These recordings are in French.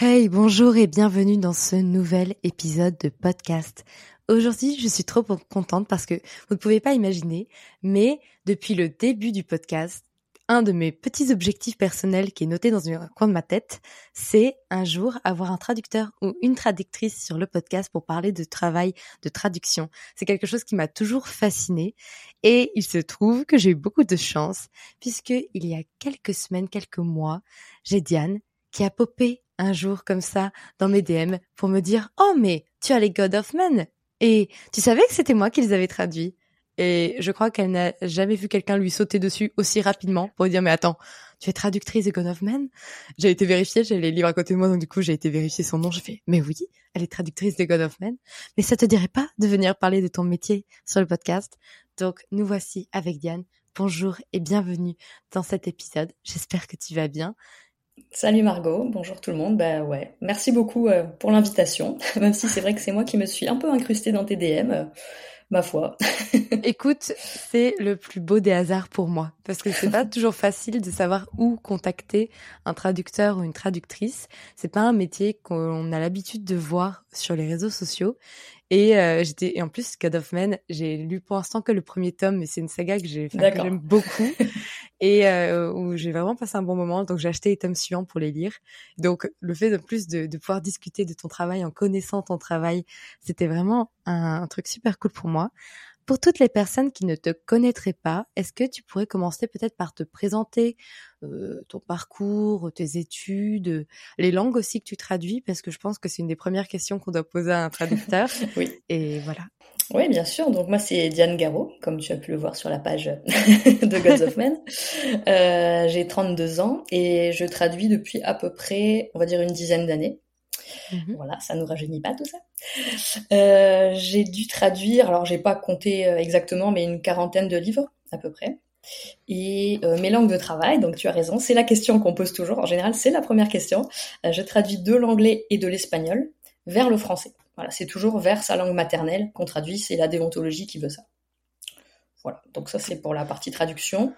Hey, bonjour et bienvenue dans ce nouvel épisode de podcast. Aujourd'hui, je suis trop contente parce que vous ne pouvez pas imaginer, mais depuis le début du podcast, un de mes petits objectifs personnels qui est noté dans un coin de ma tête, c'est un jour avoir un traducteur ou une traductrice sur le podcast pour parler de travail de traduction. C'est quelque chose qui m'a toujours fasciné et il se trouve que j'ai eu beaucoup de chance puisque il y a quelques semaines, quelques mois, j'ai Diane qui a popé un jour comme ça dans mes DM pour me dire "Oh mais tu as les God of Men et tu savais que c'était moi qui les avais traduits." Et je crois qu'elle n'a jamais vu quelqu'un lui sauter dessus aussi rapidement pour dire mais attends, tu es traductrice de God of Men? J'ai été vérifier, j'ai les livres à côté de moi donc du coup j'ai été vérifier son nom. Je fais mais oui, elle est traductrice de God of Men. Mais ça te dirait pas de venir parler de ton métier sur le podcast Donc nous voici avec Diane. Bonjour et bienvenue dans cet épisode. J'espère que tu vas bien. Salut Margot, bonjour tout le monde. Bah ouais, merci beaucoup euh, pour l'invitation, même si c'est vrai que c'est moi qui me suis un peu incrustée dans tes DM, euh, ma foi. Écoute, c'est le plus beau des hasards pour moi, parce que c'est pas toujours facile de savoir où contacter un traducteur ou une traductrice. C'est pas un métier qu'on a l'habitude de voir sur les réseaux sociaux. Et euh, j'étais et en plus God of Men, j'ai lu pour l'instant que le premier tome, mais c'est une saga que j'ai que j'aime beaucoup et euh, où j'ai vraiment passé un bon moment. Donc j'ai acheté les tomes suivants pour les lire. Donc le fait de plus de, de pouvoir discuter de ton travail en connaissant ton travail, c'était vraiment un, un, truc super cool pour moi. Pour toutes les personnes qui ne te connaîtraient pas, est-ce que tu pourrais commencer peut-être par te présenter euh, ton parcours, tes études, les langues aussi que tu traduis, parce que je pense que c'est une des premières questions qu'on doit poser à un traducteur. oui. Et voilà. Oui, bien sûr. Donc moi, c'est Diane Garot, comme tu as pu le voir sur la page de Gods of Men. Euh, j'ai 32 ans et je traduis depuis à peu près, on va dire, une dizaine d'années. Mmh voilà, ça nous rajeunit pas tout ça. Euh, j'ai dû traduire, alors j'ai pas compté euh, exactement, mais une quarantaine de livres à peu près. Et euh, mes langues de travail, donc tu as raison, c'est la question qu'on pose toujours. En général, c'est la première question. Euh, je traduis de l'anglais et de l'espagnol vers le français. Voilà, c'est toujours vers sa langue maternelle qu'on traduit. C'est la déontologie qui veut ça. Voilà. Donc ça, c'est pour la partie traduction.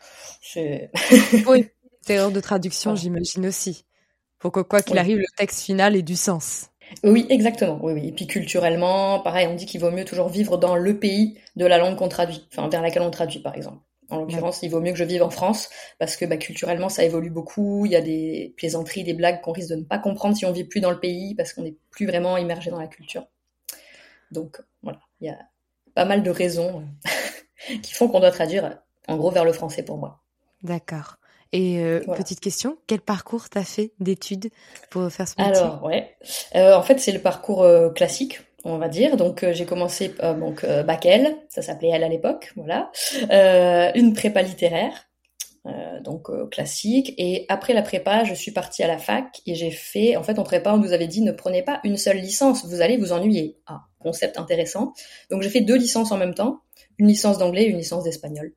oui, erreur de traduction, j'imagine aussi pour que quoi qu'il arrive, le texte final ait du sens. Oui, exactement. Oui, oui. Et puis culturellement, pareil, on dit qu'il vaut mieux toujours vivre dans le pays de la langue qu'on traduit, enfin vers laquelle on traduit, par exemple. En l'occurrence, il vaut mieux que je vive en France parce que bah, culturellement, ça évolue beaucoup. Il y a des plaisanteries, des blagues qu'on risque de ne pas comprendre si on vit plus dans le pays parce qu'on n'est plus vraiment immergé dans la culture. Donc voilà, il y a pas mal de raisons qui font qu'on doit traduire en gros vers le français pour moi. D'accord. Et euh, petite question, quel parcours t'as fait d'études pour faire ce métier? Alors ouais, euh, en fait c'est le parcours euh, classique, on va dire. Donc j'ai commencé donc bac L, ça s'appelait L à l'époque, voilà, une prépa littéraire. donc classique. Et après la prépa je suis partie à la fac et j'ai fait en fait en prépa on nous avait dit ne prenez pas une seule licence vous allez vous ennuyer. Ah concept intéressant. Donc j'ai fait deux licences en même temps. Une licence d'anglais et une licence d'espagnol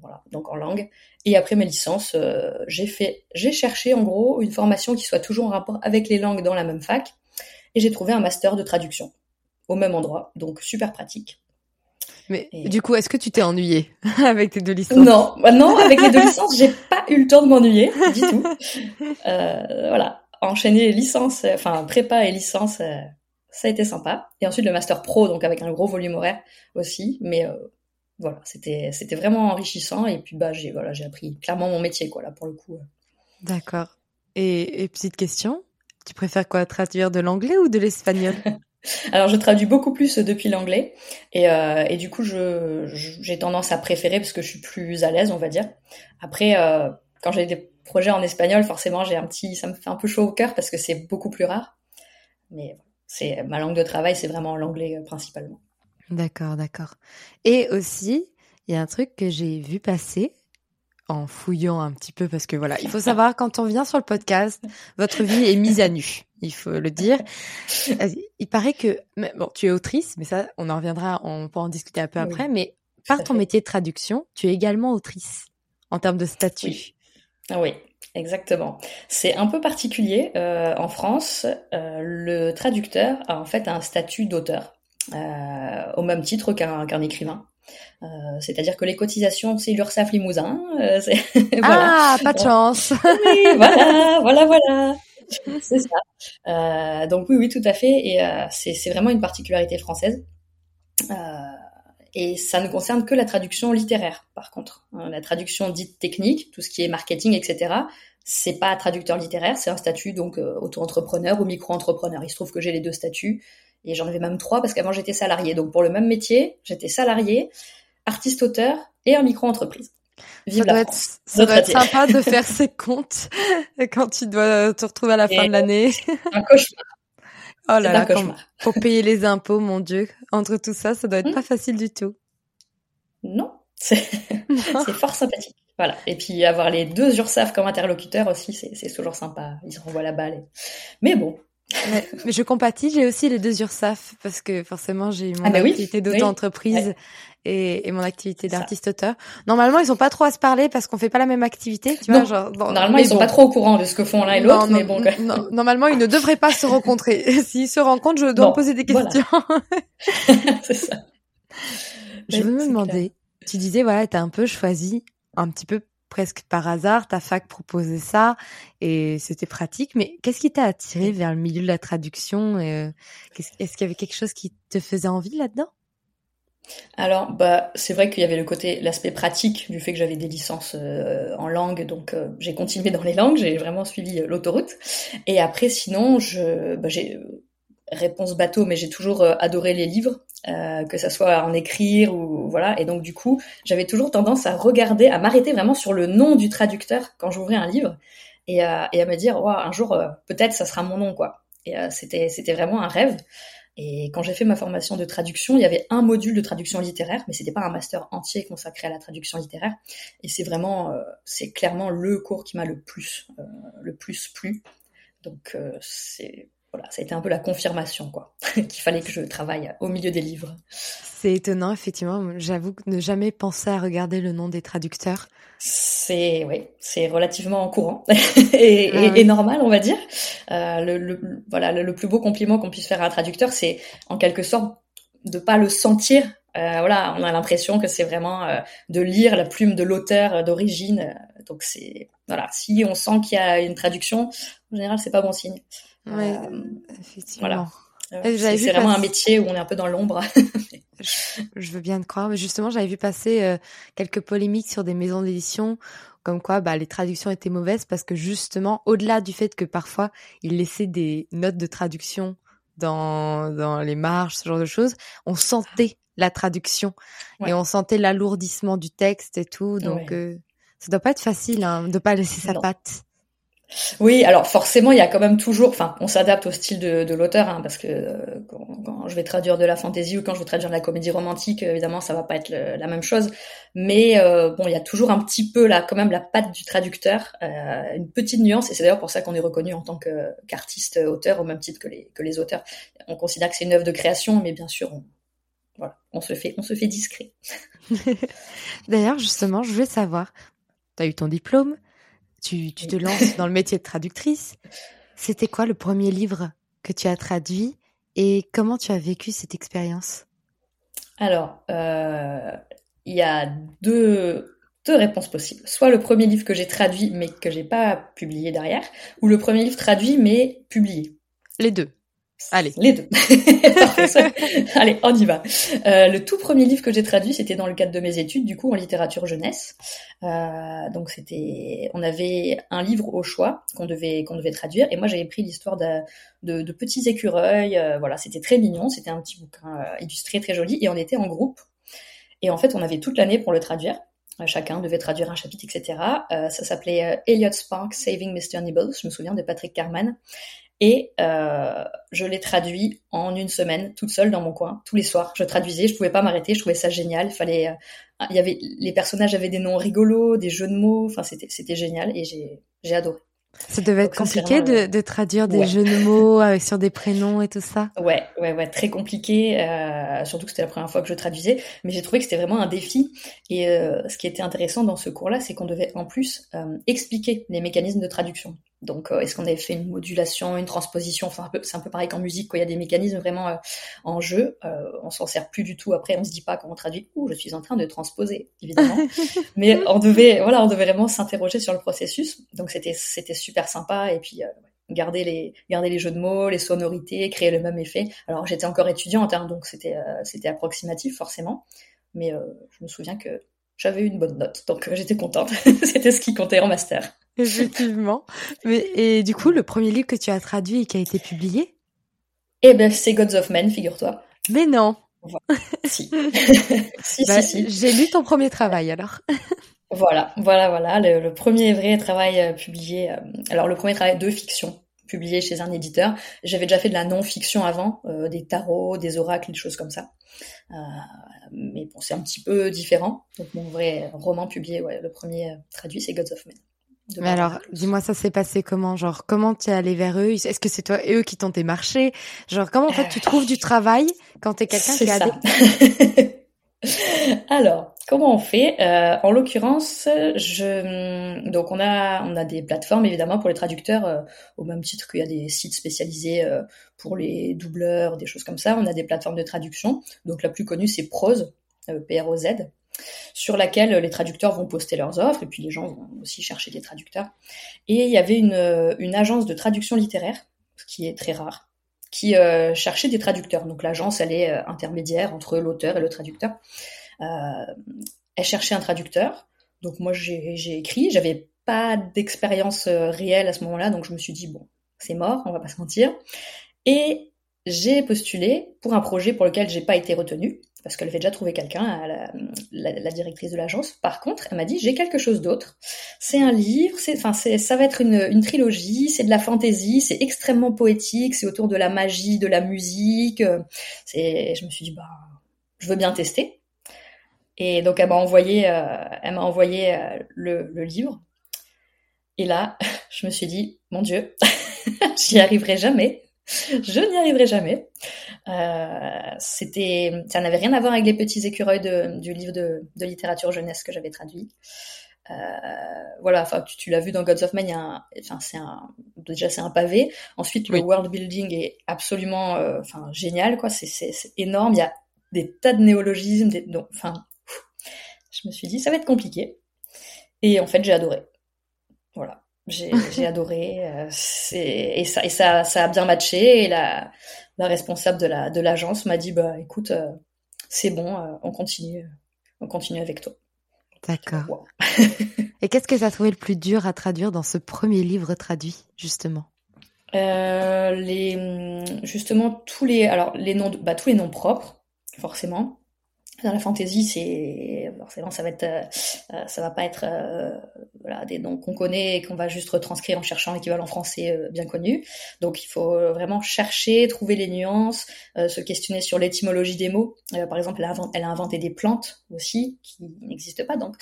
voilà, donc en langue. Et après mes licences, euh, j'ai fait, j'ai cherché en gros une formation qui soit toujours en rapport avec les langues dans la même fac, et j'ai trouvé un master de traduction au même endroit, donc super pratique. Mais du coup, est-ce que tu t'es ennuyé avec tes deux licences? Non, bah non, avec les deux licences, j'ai pas eu le temps de m'ennuyer du tout. Euh, voilà, enchaîner les licences, enfin prépa et licence, euh, ça a été sympa. Et ensuite le master pro, donc avec un gros volume horaire aussi, mais euh, voilà, c'était c'était vraiment enrichissant et puis bah j'ai voilà j'ai appris clairement mon métier quoi là pour le coup. D'accord. Et, petite question, tu préfères quoi traduire de l'anglais ou de l'espagnol? Alors je traduis beaucoup plus depuis l'anglais et, euh, et du coup je j'ai tendance à préférer parce que je suis plus à l'aise on va dire. Après euh, quand j'ai des projets en espagnol forcément j'ai un petit ça me fait un peu chaud au cœur parce que c'est beaucoup plus rare. Mais c'est ma langue de travail c'est vraiment l'anglais euh, principalement. D'accord, d'accord. Et aussi, il y a un truc que j'ai vu passer en fouillant un petit peu parce que voilà, il faut savoir quand on vient sur le podcast, votre vie est mise à nu, il faut le dire. Il paraît que bon, tu es autrice, mais ça on en reviendra, on peut en discuter un peu après, mais par ton métier de traduction, tu es également autrice en termes de statut. Oui, ah oui exactement. C'est un peu particulier euh, en France, euh, le traducteur a en fait un statut d'auteur. Euh, au même titre qu'un écrivain. Euh, c'est-à-dire que les cotisations, c'est l'URSSAF Limousin. Euh, ah, pas de chance. voilà, voilà, voilà. c'est ça. donc oui, oui, tout à fait. Et c'est vraiment une particularité française. et ça ne concerne que la traduction littéraire, par contre. La traduction dite technique, tout ce qui est marketing, etc., c'est pas traducteur littéraire, c'est un statut donc auto-entrepreneur ou micro-entrepreneur. Il se trouve que j'ai les deux statuts et j'en avais même trois parce qu'avant j'étais salarié. Donc pour le même métier, j'étais salarié, artiste-auteur et en micro-entreprise. ça doit, être, ça doit être sympa de faire ses comptes quand tu dois te retrouver à la fin de l'année. Un cauchemar. Oh là là, pour payer les impôts, mon Dieu. Entre tout ça, ça doit être hmm. pas facile du tout. Non, c'est fort sympathique. Voilà. Et puis avoir les deux URSAF comme interlocuteurs aussi, c'est toujours sympa. Ils se renvoient la balle. Mais bon, mais, je compatis, j'ai aussi les deux URSAF parce que forcément j'ai mon ah bah activité d'auto-entreprise et, mon activité d'artiste-auteur. Normalement, ils sont pas trop à se parler parce qu'on fait pas la même activité, tu vois. Genre, normalement, ils sont pas trop au courant de ce que font l'un et l'autre, mais bon. normalement, ils ne devraient pas se rencontrer. S'ils se rencontrent, je dois poser des questions. C'est ça. Je veux me demander, tu disais voilà, t'as un peu choisi un petit peu presque par hasard, ta fac proposait ça et c'était pratique. Mais qu'est-ce qui t'a attiré vers le milieu de la traduction euh, Est-ce qu'il y avait quelque chose qui te faisait envie là-dedans? Alors, bah, c'est vrai qu'il y avait le côté, l'aspect pratique du fait que j'avais des licences euh, en langue, donc euh, j'ai continué dans les langues, j'ai vraiment suivi l'autoroute. Et après, sinon, je, bah, j'ai réponse bateau, mais j'ai toujours adoré les livres. Euh, que ça soit en écrire ou voilà. Et donc du coup, j'avais toujours tendance à regarder, à m'arrêter vraiment sur le nom du traducteur quand j'ouvrais un livre et, euh, et, à me dire, wow, un jour euh, peut-être ça sera mon nom quoi. Et c'était c'était vraiment un rêve. Et quand j'ai fait ma formation de traduction, il y avait un module de traduction littéraire, mais c'était pas un master entier consacré à la traduction littéraire. Et c'est vraiment, c'est clairement le cours qui m'a le plus, le plus plu. Donc c'est voilà, ça a été un peu la confirmation, quoi, qu'il fallait que je travaille au milieu des livres. C'est étonnant, effectivement. J'avoue que ne jamais penser à regarder le nom des traducteurs. C'est, oui, c'est relativement courant et, ah et, normal, on va dire. Euh, le, voilà, le, plus beau compliment qu'on puisse faire à un traducteur, c'est en quelque sorte de pas le sentir. Euh, voilà, on a l'impression que c'est vraiment euh, de lire la plume de l'auteur d'origine. Donc c'est, voilà, si on sent qu'il y a une traduction, en général, c'est pas bon signe. Ouais, euh, effectivement. Voilà. Euh, c'est vraiment un métier où on est un peu dans l'ombre. je, veux bien te croire, mais justement, j'avais vu passer euh, quelques polémiques sur des maisons d'édition, comme quoi bah, les traductions étaient mauvaises parce que justement, au-delà du fait que parfois ils laissaient des notes de traduction dans, dans les marges, ce genre de choses, on sentait la traduction et on sentait l'alourdissement du texte et tout. Donc, ça doit pas être facile hein, de pas laisser sa patte. Oui, alors forcément, il y a quand même toujours, enfin, on s'adapte au style de, de l'auteur, hein, parce que euh, quand, je vais traduire de la fantaisie ou quand je vais traduire de la comédie romantique, évidemment, ça va pas être la même chose. Mais euh, bon, il y a toujours un petit peu là, quand même, la patte du traducteur, euh, une petite nuance, et c'est d'ailleurs pour ça qu'on est reconnu en tant qu'artiste auteur au même titre que les que les auteurs. On considère que c'est une œuvre de création, mais bien sûr, on, voilà, on se fait on se fait discret. d'ailleurs, justement, je voulais savoir, tu as eu ton diplôme tu, tu te lances dans le métier de traductrice. C'était quoi le premier livre que tu as traduit et comment tu as vécu cette expérience? Alors, euh, il y a deux, deux réponses possibles. Soit le premier livre que j'ai traduit mais que j'ai pas publié derrière, ou le premier livre traduit mais publié. Les deux. Allez. Les deux. Allez, on y va. Euh, le tout premier livre que j'ai traduit, c'était dans le cadre de mes études, du coup, en littérature jeunesse. Euh, donc, c'était, on avait un livre au choix qu'on devait qu'on devait traduire, et moi, j'avais pris l'histoire de, de, petits écureuils. Euh, voilà, c'était très mignon. C'était un petit bouquin illustré, très joli, et on était en groupe. Et en fait, on avait toute l'année pour le traduire. Chacun devait traduire un chapitre, etc. ça s'appelait Elliot Spark Saving Mr. Nibbles. Je me souviens de Patrick Carman. Et euh, je l'ai traduit en une semaine, toute seule dans mon coin, tous les soirs. Je traduisais, je pouvais pas m'arrêter, je trouvais ça génial. Fallait, euh, il y avait les personnages avaient des noms rigolos, des jeux de mots. Enfin, c'était c'était génial et j'ai j'ai adoré. Ça devait être compliqué de, de, traduire des jeux de mots avec, sur des prénoms et tout ça? Ouais, ouais, ouais, très compliqué. Euh, surtout que c'était la première fois que je traduisais, mais j'ai trouvé que c'était vraiment un défi. Et euh, ce qui était intéressant dans ce cours-là, c'est qu'on devait en plus euh, expliquer les mécanismes de traduction. Donc, euh, est-ce qu'on avait fait une modulation, une transposition? Enfin, c'est un peu pareil qu'en musique, quand il y a des mécanismes vraiment euh, en jeu. Euh, on s'en sert plus du tout. Après, on se dit pas quand on traduit, ouh, je suis en train de transposer, évidemment. Mais on devait, voilà, on devait vraiment s'interroger sur le processus. Donc, c'était, c'était super sympa. Et puis, garder les garder les jeux de mots, les sonorités, créer le même effet. Alors j'étais encore étudiante, hein, donc c'était c'était approximatif forcément, mais je me souviens que j'avais une bonne note, donc j'étais contente. c'était ce qui comptait en master. Effectivement. Mais et du coup, le premier livre que tu as traduit et qui a été publié? Eh ben, c'est Gods of Men, figure-toi. Mais non. si. si, bah, si, si. J'ai lu ton premier travail alors. voilà, voilà, voilà. Le, premier vrai travail euh, publié. Euh, alors, le premier travail de fiction publié chez un éditeur. J'avais déjà fait de la non-fiction avant, euh, des tarots, des oracles, des choses comme ça. mais bon, c'est un petit peu différent. Donc, mon vrai roman publié, ouais, le premier traduit, c'est Gods of Men. Mais alors, dis-moi, ça s'est passé comment? Genre, comment tu es allé vers eux? Est-ce que c'est toi et eux qui t'ont démarché? Genre, comment en fait tu trouves du travail quand tu es quelqu'un qui a des... alors, comment on fait? Euh, En l'occurrence, je donc on a on a des plateformes évidemment pour les traducteurs euh, au même titre qu'il y a des sites spécialisés euh, pour les doubleurs, des choses comme ça. On a des plateformes de traduction. Donc la plus connue c'est Prose, P R O Z sur laquelle les traducteurs vont poster leurs offres et puis les gens vont aussi chercher des traducteurs. Et il y avait une, une agence de traduction littéraire, ce qui est très rare, qui euh, cherchait des traducteurs. Donc l'agence, elle est euh, intermédiaire entre l'auteur et le traducteur. Euh, elle cherchait un traducteur. Donc moi, j'ai écrit. J'avais pas d'expérience réelle à ce moment-là, donc je me suis dit bon, c'est mort, on va pas se mentir. Et j'ai postulé pour un projet pour lequel j'ai pas été retenue parce qu'elle avait déjà trouvé quelqu'un, la, directrice de l'agence. Par contre, elle m'a dit j'ai quelque chose d'autre. C'est un livre, c'est, enfin, c'est, ça va être une, une trilogie, c'est de la fantaisie, c'est extrêmement poétique, c'est autour de la magie, de la musique. C'est, je me suis dit bah, je veux bien tester. Et donc elle m'a envoyé, euh, elle m'a envoyé euh, le, le livre. Et là, je me suis dit mon Dieu, j'y arriverai jamais je n'y arriverai jamais. Euh, c'était, ça n'avait rien à voir avec les petits écureuils de, du livre de, de, littérature jeunesse que j'avais traduit. Euh, voilà, enfin, tu, tu l'as vu dans Gods of Man, enfin, c'est un, déjà c'est un pavé. Ensuite, le world building est absolument, euh, enfin, génial, quoi. C'est, c'est, c'est énorme. Il y a des tas de néologismes, des, donc, enfin, je me suis dit, ça va être compliqué. Et en fait, j'ai adoré. Voilà. J'ai adoré. Euh, et ça, et ça, ça a bien matché. Et la, la responsable de la de l'agence m'a dit bah écoute, euh, c'est bon, euh, on continue, on continue avec toi. D'accord. et qu'est-ce que tu as trouvé le plus dur à traduire dans ce premier livre traduit justement? Les justement tous les alors les noms bah, tous les noms propres forcément dans la fantasy, c'est forcément ça va être, euh, euh, ça va pas être euh, voilà, des noms qu'on connaît et qu'on va juste retranscrire en cherchant l'équivalent français bien connu. Donc il faut vraiment chercher, trouver les nuances, se questionner sur l'étymologie des mots. par exemple, elle a, inventé, elle a inventé des plantes aussi qui n'existent pas. Donc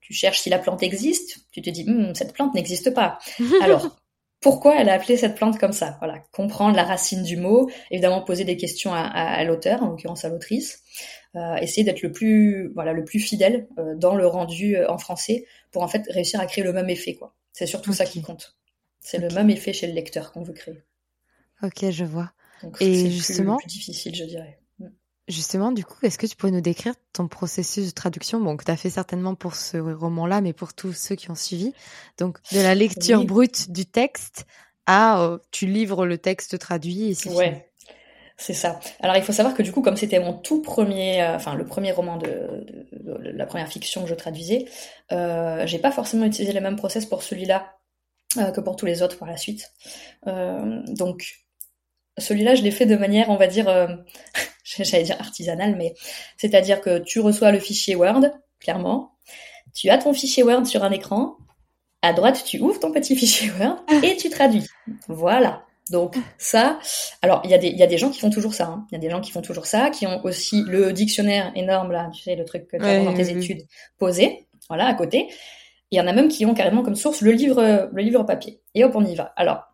tu cherches si la plante existe, tu te dis hm, cette plante n'existe pas. Alors pourquoi elle a appelé cette plante comme ça? Voilà, comprendre la racine du mot, évidemment poser des questions à, à, à l'auteur, en l'occurrence à l'autrice, euh, essayer d'être le plus voilà le plus fidèle euh, dans le rendu euh, en français pour en fait réussir à créer le même effet quoi. C'est surtout ça qui compte. C'est le même effet chez le lecteur qu'on veut créer. Ok, je vois. Et justement, plus, plus difficile, je dirais. Mm. Justement, du coup, est-ce que tu pourrais nous décrire ton processus de traduction? Bon, que tu as fait certainement pour ce roman-là, mais pour tous ceux qui ont suivi. Donc, de la lecture brute du texte à tu livres le texte traduit et c'est ouais. C'est ça. Alors il faut savoir que du coup, comme c'était mon tout premier, euh, enfin le premier roman de, la première fiction que je traduisais, euh, j'ai pas forcément utilisé le même process pour celui-là euh, que pour tous les autres par la suite. Donc celui-là, je l'ai fait de manière, on va dire, j'allais dire artisanale, mais c'est-à-dire que tu reçois le fichier Word, clairement, tu as ton fichier Word sur un écran, à droite, tu ouvres ton petit fichier Word et tu traduis. Voilà. Donc ça, alors il y, a des, y a des gens qui font toujours ça. Hein. Il y a des gens qui font toujours ça, qui ont aussi le dictionnaire énorme là, tu sais le truc que tu as dans tes études posé, voilà à côté. Il y en a même qui ont carrément comme source le livre, le livre papier. Et hop, on y va. Alors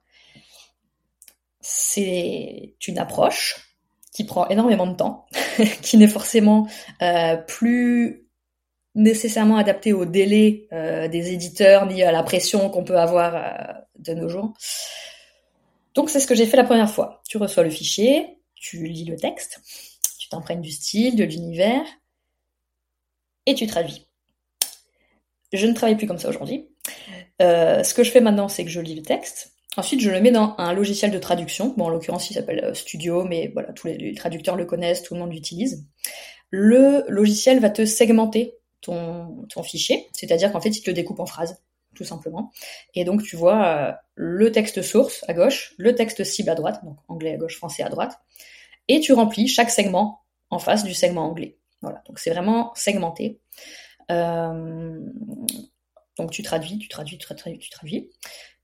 c'est une approche qui prend énormément de temps, qui n'est forcément euh, plus nécessairement adaptée au délai euh, des éditeurs ni à la pression qu'on peut avoir euh, de nos jours. Donc c'est ce que j'ai fait la première fois. Tu reçois le fichier, tu lis le texte, tu t'imprègnes du style, de l'univers, et tu traduis. Je ne travaille plus comme ça aujourd'hui. Euh, ce que je fais maintenant, c'est que je lis le texte, Ensuite, je le mets dans un logiciel de traduction. Bon, en l'occurrence, il s'appelle Studio, mais voilà, tous les, traducteurs le connaissent, tout le monde l'utilise. Le logiciel va te segmenter ton, ton fichier, c'est-à-dire qu'en fait, il te le découpe en phrases, tout simplement. Et donc, tu vois le texte source à gauche, le texte cible à droite, donc anglais à gauche, français à droite, et tu remplis chaque segment en face du segment anglais. Voilà, donc c'est vraiment segmenté. Euh, donc tu traduis, tu traduis, tu traduis, tu traduis.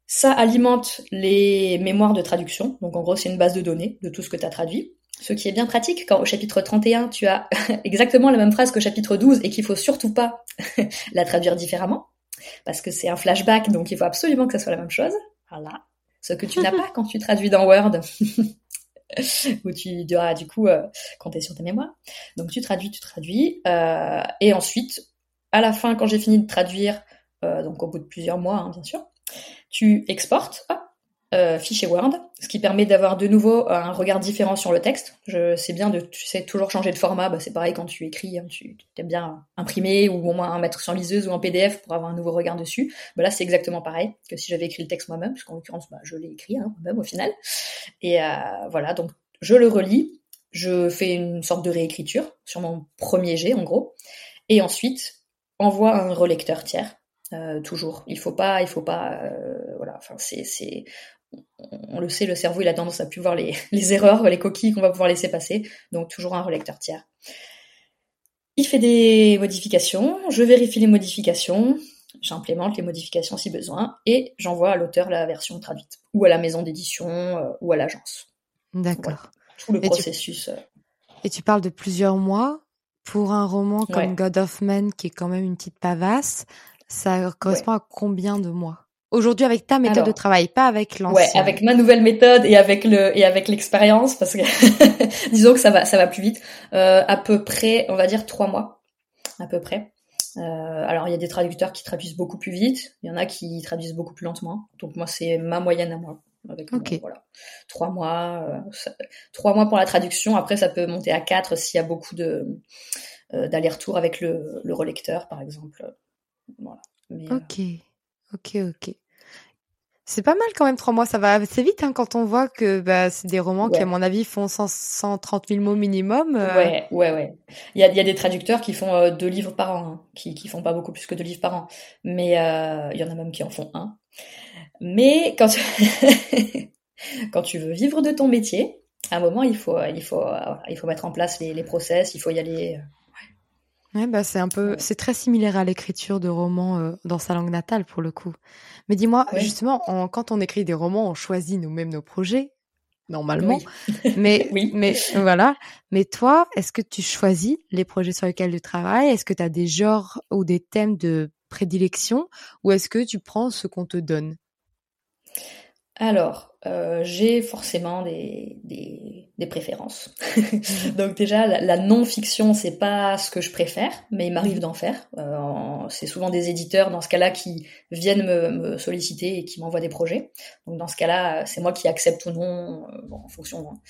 Ça alimente les mémoires de traduction. Donc en gros, c'est une base de données de tout ce que tu as traduit. Ce qui est bien pratique quand au chapitre 31, tu as exactement la même phrase qu'au chapitre 12 et qu'il faut surtout pas la traduire différemment. Parce que c'est un flashback, donc il faut absolument que ça soit la même chose. Voilà. Ce que tu n'as pas quand tu traduis dans Word. où tu devras du coup euh, compter sur tes mémoires. Donc tu traduis, tu traduis, euh, et ensuite, à la fin, quand j'ai fini de traduire, euh, donc au bout de plusieurs mois, hein, bien sûr, tu exportes, euh, fichier Word, ce qui permet d'avoir de nouveau un regard différent sur le texte. Je sais bien de, tu sais toujours changer de format, bah, c'est pareil quand tu écris, hein, tu aimes bien imprimer ou au moins mettre sur liseuse ou en PDF pour avoir un nouveau regard dessus. Bah, là, c'est exactement pareil que si j'avais écrit le texte moi-même, puisqu'en l'occurrence, bah, je l'ai écrit hein, moi-même au final. Et euh, voilà, donc je le relis, je fais une sorte de réécriture sur mon premier jet en gros, et ensuite envoie un relecteur tiers. Euh, toujours, il faut pas, il faut pas, voilà. Enfin, c'est, on le sait, le cerveau, il a tendance à plus voir les, erreurs, les coquilles qu'on va pouvoir laisser passer. Donc, toujours un relecteur tiers. Il fait des modifications, je vérifie les modifications, j'implémente les modifications si besoin, et j'envoie à l'auteur la version traduite, ou à la maison d'édition, euh, ou à l'agence. D'accord. tout le processus. Euh. Et tu parles de plusieurs mois pour un roman comme God of Men, qui est quand même une petite pavasse. Ça correspond à combien de mois? Aujourd'hui avec ta méthode de travail, pas avec l'ancienne. Ouais, avec ma nouvelle méthode et avec le et avec l'expérience, parce que disons que ça va ça va plus vite. Euh, à peu près, on va dire trois mois, à peu près. Euh, alors il y a des traducteurs qui traduisent beaucoup plus vite, il y en a qui traduisent beaucoup plus lentement. Donc moi c'est ma moyenne à moi. Avec ok. voilà, trois mois, euh, trois mois pour la traduction. Après ça peut monter à quatre s'il y a beaucoup de d'aller-retour avec le, le relecteur par exemple. Voilà. Mais, ok. Ok, ok. C'est pas mal quand même trois mois, ça va assez vite hein, quand on voit que bah, c'est des romans qui à mon avis font 100, 130 000 mots minimum. Euh. Ouais, ouais, ouais. Il y a, y a, des traducteurs qui font euh, deux livres par an, hein, qui, qui font pas beaucoup plus que deux livres par an, mais euh, il y en a même qui en font un. Mais quand tu... quand tu veux vivre de ton métier, à un moment il faut il faut il faut mettre en place les, les process, il faut y aller Ouais, bah c'est un peu, c'est très similaire à l'écriture de romans euh, dans sa langue natale pour le coup. Mais dis-moi, justement, quand on écrit des romans, on choisit nous-mêmes nos projets, normalement. mais, oui. mais voilà. Mais toi, est-ce que tu choisis les projets sur lesquels tu travailles? Est-ce que tu as des genres ou des thèmes de prédilection? Ou est-ce que tu prends ce qu'on te donne? Alors, euh, j'ai forcément des, des, des préférences. Donc déjà, la, non-fiction, c'est pas ce que je préfère, mais il m'arrive d'en faire. Euh, c'est souvent des éditeurs, dans ce cas-là, qui viennent me, me solliciter et qui m'envoient des projets. Donc dans ce cas-là, c'est moi qui accepte ou non, euh, bon, en fonction hein,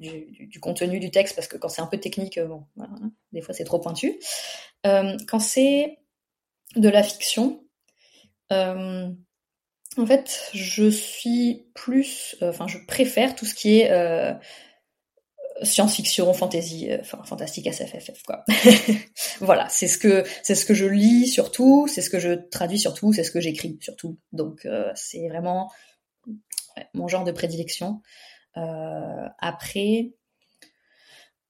du, du, contenu du texte, parce que quand c'est un peu technique, bon, voilà, hein, des fois c'est trop pointu. Euh, quand c'est de la fiction, en fait, je suis plus, euh, enfin, je préfère tout ce qui est euh, science-fiction, fantasy, euh, enfin, fantastique SFFF, quoi. voilà, c'est ce que c'est ce que je lis surtout, c'est ce que je traduis surtout, c'est ce que j'écris surtout. Donc, c'est vraiment mon genre de prédilection. après,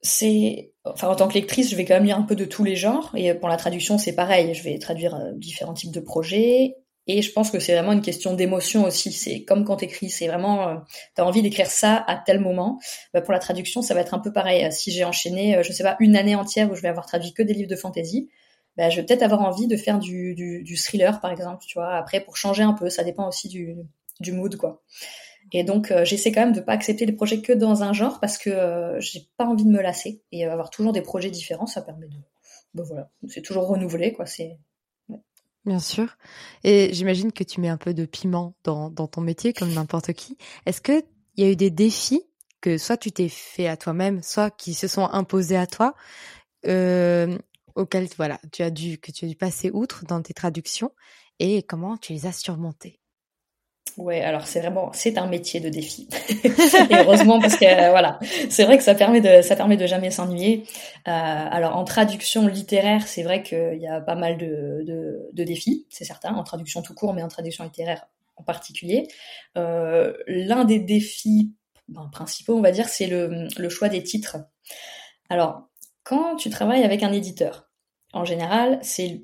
c'est, enfin, en tant que lectrice, je vais quand même lire un peu de tous les genres. Et pour la traduction, c'est pareil. Je vais traduire différents types de projets. Et je pense que c'est vraiment une question d'émotion aussi. C'est comme quand t'écris, c'est vraiment, euh, t'as envie d'écrire ça à tel moment. Bah, pour la traduction, ça va être un peu pareil. Si j'ai enchaîné, euh, je sais pas, une année entière où je vais avoir traduit que des livres de fantasy, bah, je vais peut-être avoir envie de faire du, thriller, par exemple, tu vois. Après, pour changer un peu, ça dépend aussi du, mood, quoi. Et donc, euh, j'essaie quand même de pas accepter les projets que dans un genre parce que euh, j'ai pas envie de me lasser et avoir toujours des projets différents, ça permet de, bah, voilà, c'est toujours renouvelé, quoi. C'est Bien sûr. Et j'imagine que tu mets un peu de piment dans, dans ton métier, comme n'importe qui. Est-ce que il y a eu des défis que soit tu t'es fait à toi-même, soit qui se sont imposés à toi, euh, auxquels voilà, tu as dû que tu as dû passer outre dans tes traductions, et comment tu les as surmontés Ouais, alors c'est vraiment, c'est un métier de défi. et heureusement parce que euh, voilà, c'est vrai que ça permet de, ça permet de jamais s'ennuyer. Euh, alors en traduction littéraire, c'est vrai qu'il y a pas mal de, de, de défis, c'est certain, en traduction tout court, mais en traduction littéraire en particulier. Euh, L'un des défis ben, principaux, on va dire, c'est le, le choix des titres. Alors, quand tu travailles avec un éditeur, en général, c'est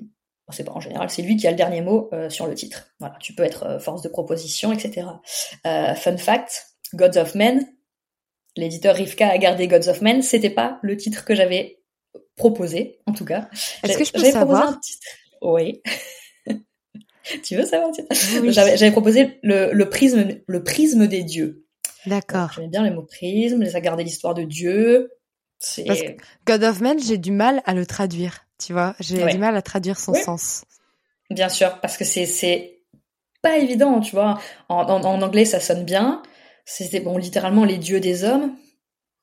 c'est pas en général, c'est lui qui a le dernier mot euh, sur le titre. Voilà, tu peux être euh, force de proposition, etc. Euh, fun fact, Gods of Men, l'éditeur Rivka a gardé Gods of Men, c'était pas le titre que j'avais proposé, en tout cas. Est-ce que je peux savoir un titre Oui. tu veux savoir un titre? Oui. J'avais proposé le, le, prisme, le prisme des dieux. D'accord. J'aimais bien les mots prisme, les a gardé l'histoire de Dieu. Parce que God of Men, j'ai du mal à le traduire. Tu vois, j'ai du mal à traduire son sens. Bien sûr, parce que c'est pas évident, tu vois. En, en, anglais, ça sonne bien. C'était bon, littéralement les dieux des hommes.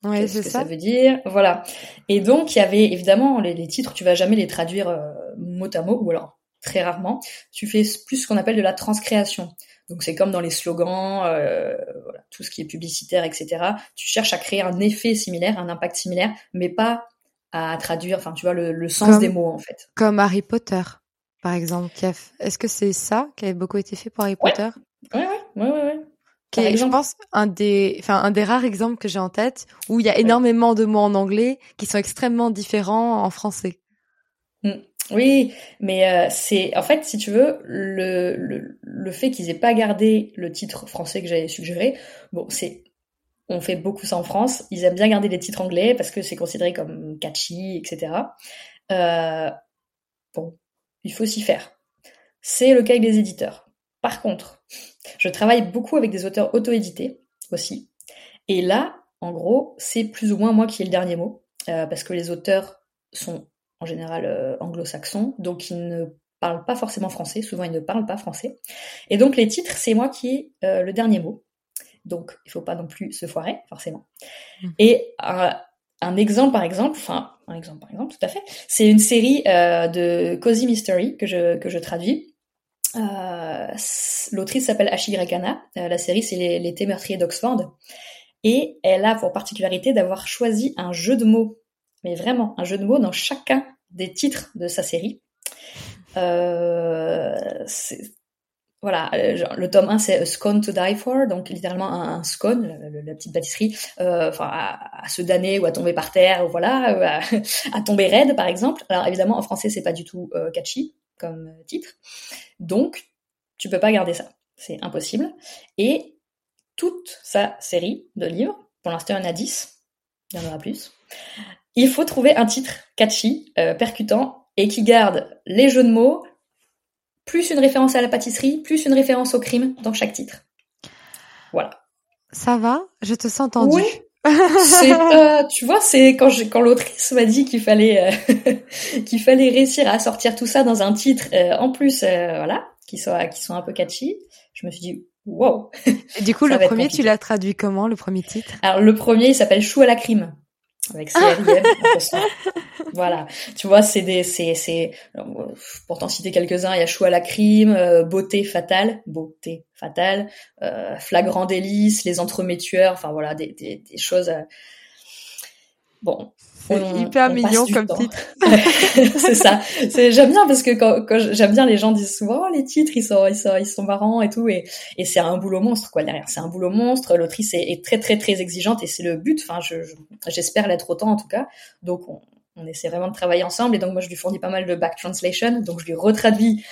Ouais, c'est ça. ça. ça veut dire, voilà. Et donc il y avait évidemment les, les titres, tu vas jamais les traduire euh, mot à mot, ou alors très rarement. Tu fais plus ce qu'on appelle de la transcréation. Donc c'est comme dans les slogans, euh, voilà, tout ce qui est publicitaire, etc. Tu cherches à créer un effet similaire, un impact similaire, mais pas à traduire, enfin, tu vois, le, le sens des mots, en fait. Comme Harry Potter, par exemple. Est-ce que c'est ça qui a beaucoup été fait pour Harry Potter? Ouais, ouais, ouais, ouais. ouais. Qui est, je pense, un des, enfin, un des rares exemples que j'ai en tête où il y a énormément de mots en anglais qui sont extrêmement différents en français. Mm. Oui, mais euh, c'est en fait, si tu veux, le, le, le fait qu'ils aient pas gardé le titre français que j'avais suggéré, bon, c'est on fait beaucoup ça en France. Ils aiment bien garder les titres anglais parce que c'est considéré comme catchy, etc. Euh, bon, il faut s'y faire. C'est le cas avec les éditeurs. Par contre, je travaille beaucoup avec des auteurs auto-édités aussi. Et là, en gros, c'est plus ou moins moi qui ai le dernier mot, euh, parce que les auteurs sont en général euh, anglo-saxons, donc ils ne parlent pas forcément français, souvent ils ne parlent pas français. Et donc les titres, c'est moi qui ai le dernier mot. Donc, il faut pas non plus se foirer, forcément. Mmh. Et un, un, exemple, par exemple, enfin, un exemple, par exemple, tout à fait, c'est une série euh, de Cozy Mystery que je, que je traduis. Euh, L'autrice s'appelle Ashigre Kana. Euh, la série, c'est les, les meurtriers d'Oxford. Et elle a pour particularité d'avoir choisi un jeu de mots, mais vraiment un jeu de mots dans chacun des titres de sa série. Euh, voilà, euh, le tome 1 c'est A Scone to Die For, donc littéralement un, scone, la, petite pâtisserie, euh, à, se damner ou à tomber par terre, ou voilà, à, tomber raide par exemple. Alors évidemment en français c'est pas du tout euh, catchy comme titre, donc tu peux pas garder ça, c'est impossible. Et toute sa série de livres, pour l'instant il y en a 10, il y en aura plus. Il faut trouver un titre catchy, percutant et qui garde les jeux de mots, plus une référence à la pâtisserie, plus une référence au crime dans chaque titre. Voilà. Ça va? Je te sens entendu. Oui. c'est euh, tu vois, c'est quand quand l'autrice m'a dit qu'il fallait euh, qu'il fallait réussir à sortir tout ça dans un titre euh, en plus voilà, qui soit qui soit un peu catchy. Je me suis dit wow. Et du coup, le premier, tu l'as traduit comment le premier titre? Alors le premier, il s'appelle Chou à la crime avec voilà, tu vois, c'est des, c'est, c'est, pour t'en citer quelques-uns, il y a Chou à la crime, euh, Beauté fatale, Beauté fatale, euh, Flagrant délice, Les entremétueurs, enfin voilà, des, des, des choses. Bon, c'est hyper mignon comme titre. c'est ça. C'est j'aime bien parce que quand, quand j'aime bien les gens disent souvent oh, les titres ils sont ils sont ils sont marrants et tout et et c'est un boulot monstre quoi derrière. C'est un boulot monstre. L'autrice est, est, très très très exigeante et c'est le but. Enfin je j'espère l'être autant en tout cas. Donc on, on essaie vraiment de travailler ensemble et donc moi je lui fournis pas mal de back translation. Donc je lui retraduis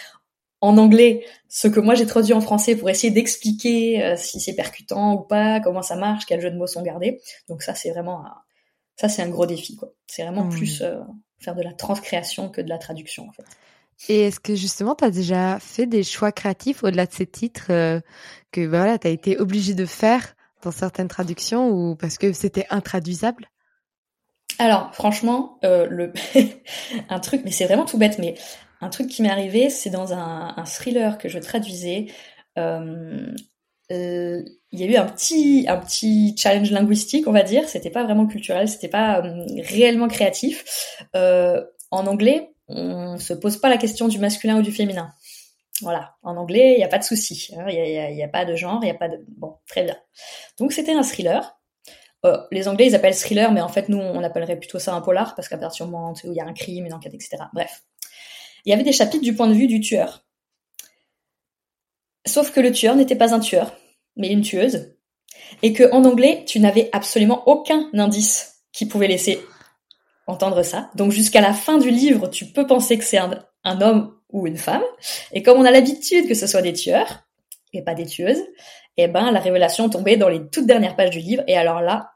en anglais ce que moi j'ai traduit en français pour essayer d'expliquer euh, si c'est percutant ou pas, comment ça marche, quels jeux de mots sont gardés. Donc ça c'est vraiment un, ça, c'est un gros défi, quoi. C'est vraiment plus mmh. euh, faire de la transcréation que de la traduction, en fait. Et est-ce que justement, tu as déjà fait des choix créatifs au-delà de ces titres euh, que bah, voilà, tu as été obligé de faire dans certaines traductions ou parce que c'était intraduisable? Alors, franchement, euh, le un truc, mais c'est vraiment tout bête, mais un truc qui m'est arrivé, c'est dans un, un, thriller que je traduisais. Euh, euh, il y a eu un petit challenge linguistique, on va dire. C'était pas vraiment culturel, c'était pas euh, réellement créatif. Euh, en anglais, on se pose pas la question du masculin ou du féminin. Voilà, en anglais, il n'y a pas de souci. Hein. Il n'y a, a, pas de genre, il n'y a pas de... Bon, très bien. Donc c'était un thriller. Les Anglais, ils appellent thriller, mais en fait, nous, on appellerait plutôt ça un polar, parce qu'à partir du moment où il y a un crime, une enquête, etc. Bref. Il y avait des chapitres du point de vue du tueur. Sauf que le tueur n'était pas un tueur, mais une tueuse. Et que en anglais, tu n'avais absolument aucun indice qui pouvait laisser entendre ça. Donc jusqu'à la fin du livre, tu peux penser que c'est un, homme ou une femme. Et comme on a l'habitude que ce soit des tueurs et pas des tueuses, eh ben la révélation tombait dans les toutes dernières pages du livre. Et alors là,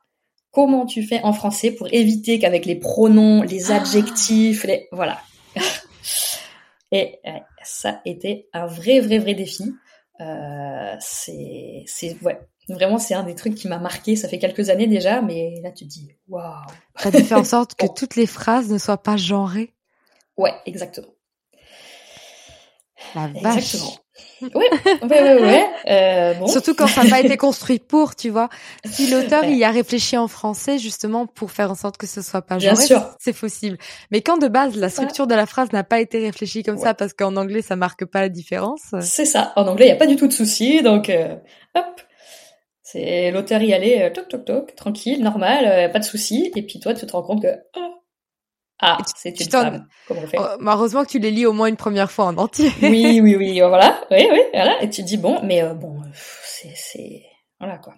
comment tu fais en français pour éviter qu'avec les pronoms, les ah. adjectifs, les voilà. et ça était un vrai, vrai, vrai défi. Euh, c'est, c'est, ouais, vraiment, c'est un des trucs qui m'a marqué. Ça fait quelques années déjà, mais là, tu te dis, waouh. T'as dû faire en sorte que toutes les phrases ne soient pas genrées. Ouais, exactement. La vache. Exactement. Oui, oui, oui, euh, bon. Surtout quand ça n'a pas été construit pour, tu vois. Si l'auteur y a réfléchi en français justement pour faire en sorte que ce soit pas genré, c'est possible. Mais quand de base la structure de la phrase n'a pas été réfléchie comme ça parce qu'en anglais ça marque pas la différence. C'est ça. En anglais il y a pas du tout de souci, donc euh, hop, c'est l'auteur y allait euh, toc toc toc, tranquille, normal, pas de souci. Et puis toi tu te rends compte que oh, ah, c'est une femme. Comment on fait? Oh, Heureusement que tu les lis au moins une première fois en entier. oui, oui, oui, voilà, oui, oui, voilà. Et tu dis bon, mais euh, bon, c'est, c'est, voilà quoi,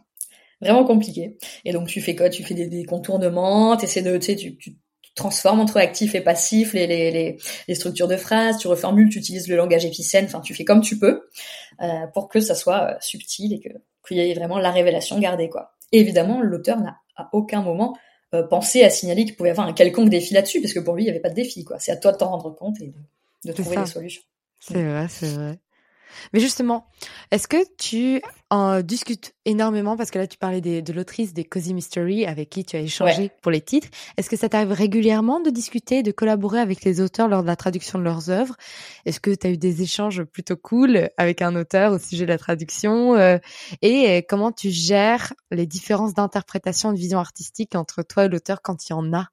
vraiment compliqué. Et donc tu fais quoi? Tu fais des, des contournements, t'essaies de, tu sais, tu, tu transformes entre actif et passif les, les, les, les, structures de phrases, tu reformules, tu utilises le langage épicène, enfin tu fais comme tu peux euh, pour que ça soit euh, subtil et que qu'il y ait vraiment la révélation gardée quoi. évidemment, l'auteur n'a à aucun moment euh, penser à signaler qu'il pouvait y avoir un quelconque défi là-dessus, parce que pour lui, il n'y avait pas de défi. quoi. C'est à toi de t'en rendre compte et de, trouver des solutions. C'est vrai, c'est vrai. Mais justement, est-ce que tu en discutes énormément? Parce que là tu parlais de l'autrice des Cozy Mystery avec qui tu as échangé pour les titres. Est-ce que ça t'arrive régulièrement de discuter, de collaborer avec les auteurs lors de la traduction de leurs œuvres? Est-ce que tu as eu des échanges plutôt cool avec un auteur au sujet de la traduction euh, Et euh, comment tu gères les différences d'interprétation de vision artistique entre toi et l'auteur quand il y en a?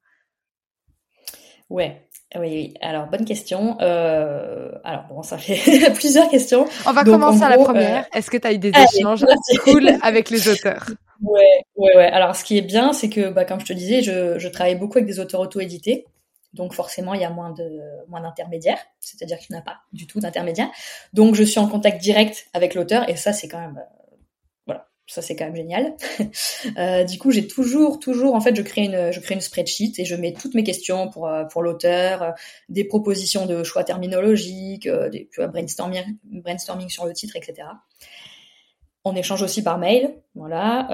Ouais, oui, oui. Alors, bonne question. Euh, alors, bon, ça fait plusieurs questions. On va commencer à la première. Euh, Est-ce que tu as eu des échanges cool avec les auteurs? Ouais, ouais, ouais. Alors, ce qui est bien, c'est que, bah, comme je te disais, je, je travaille beaucoup avec des auteurs auto-édités. Donc, forcément, il y a moins de moins d'intermédiaires. C'est-à-dire qu'il n'y a pas du tout d'intermédiaires. Donc, je suis en contact direct avec l'auteur. Et ça, c'est quand même ça c'est quand même génial. euh, du coup, j'ai toujours, toujours, en fait, je crée une, je crée une spreadsheet et je mets toutes mes questions pour euh, pour l'auteur, euh, des propositions de choix terminologiques, des brainstorming, brainstorming sur le titre, etc. On échange aussi par mail, voilà.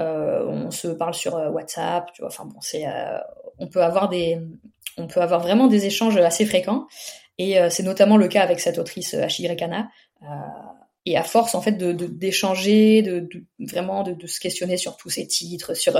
on se parle sur WhatsApp, tu vois. Enfin bon, c'est, on peut avoir des, on peut avoir vraiment des échanges assez fréquents. Et c'est notamment le cas avec cette autrice H.Y. Euh, et à force en fait de d'échanger, de, de, vraiment de, de, se questionner sur tous ces titres, sur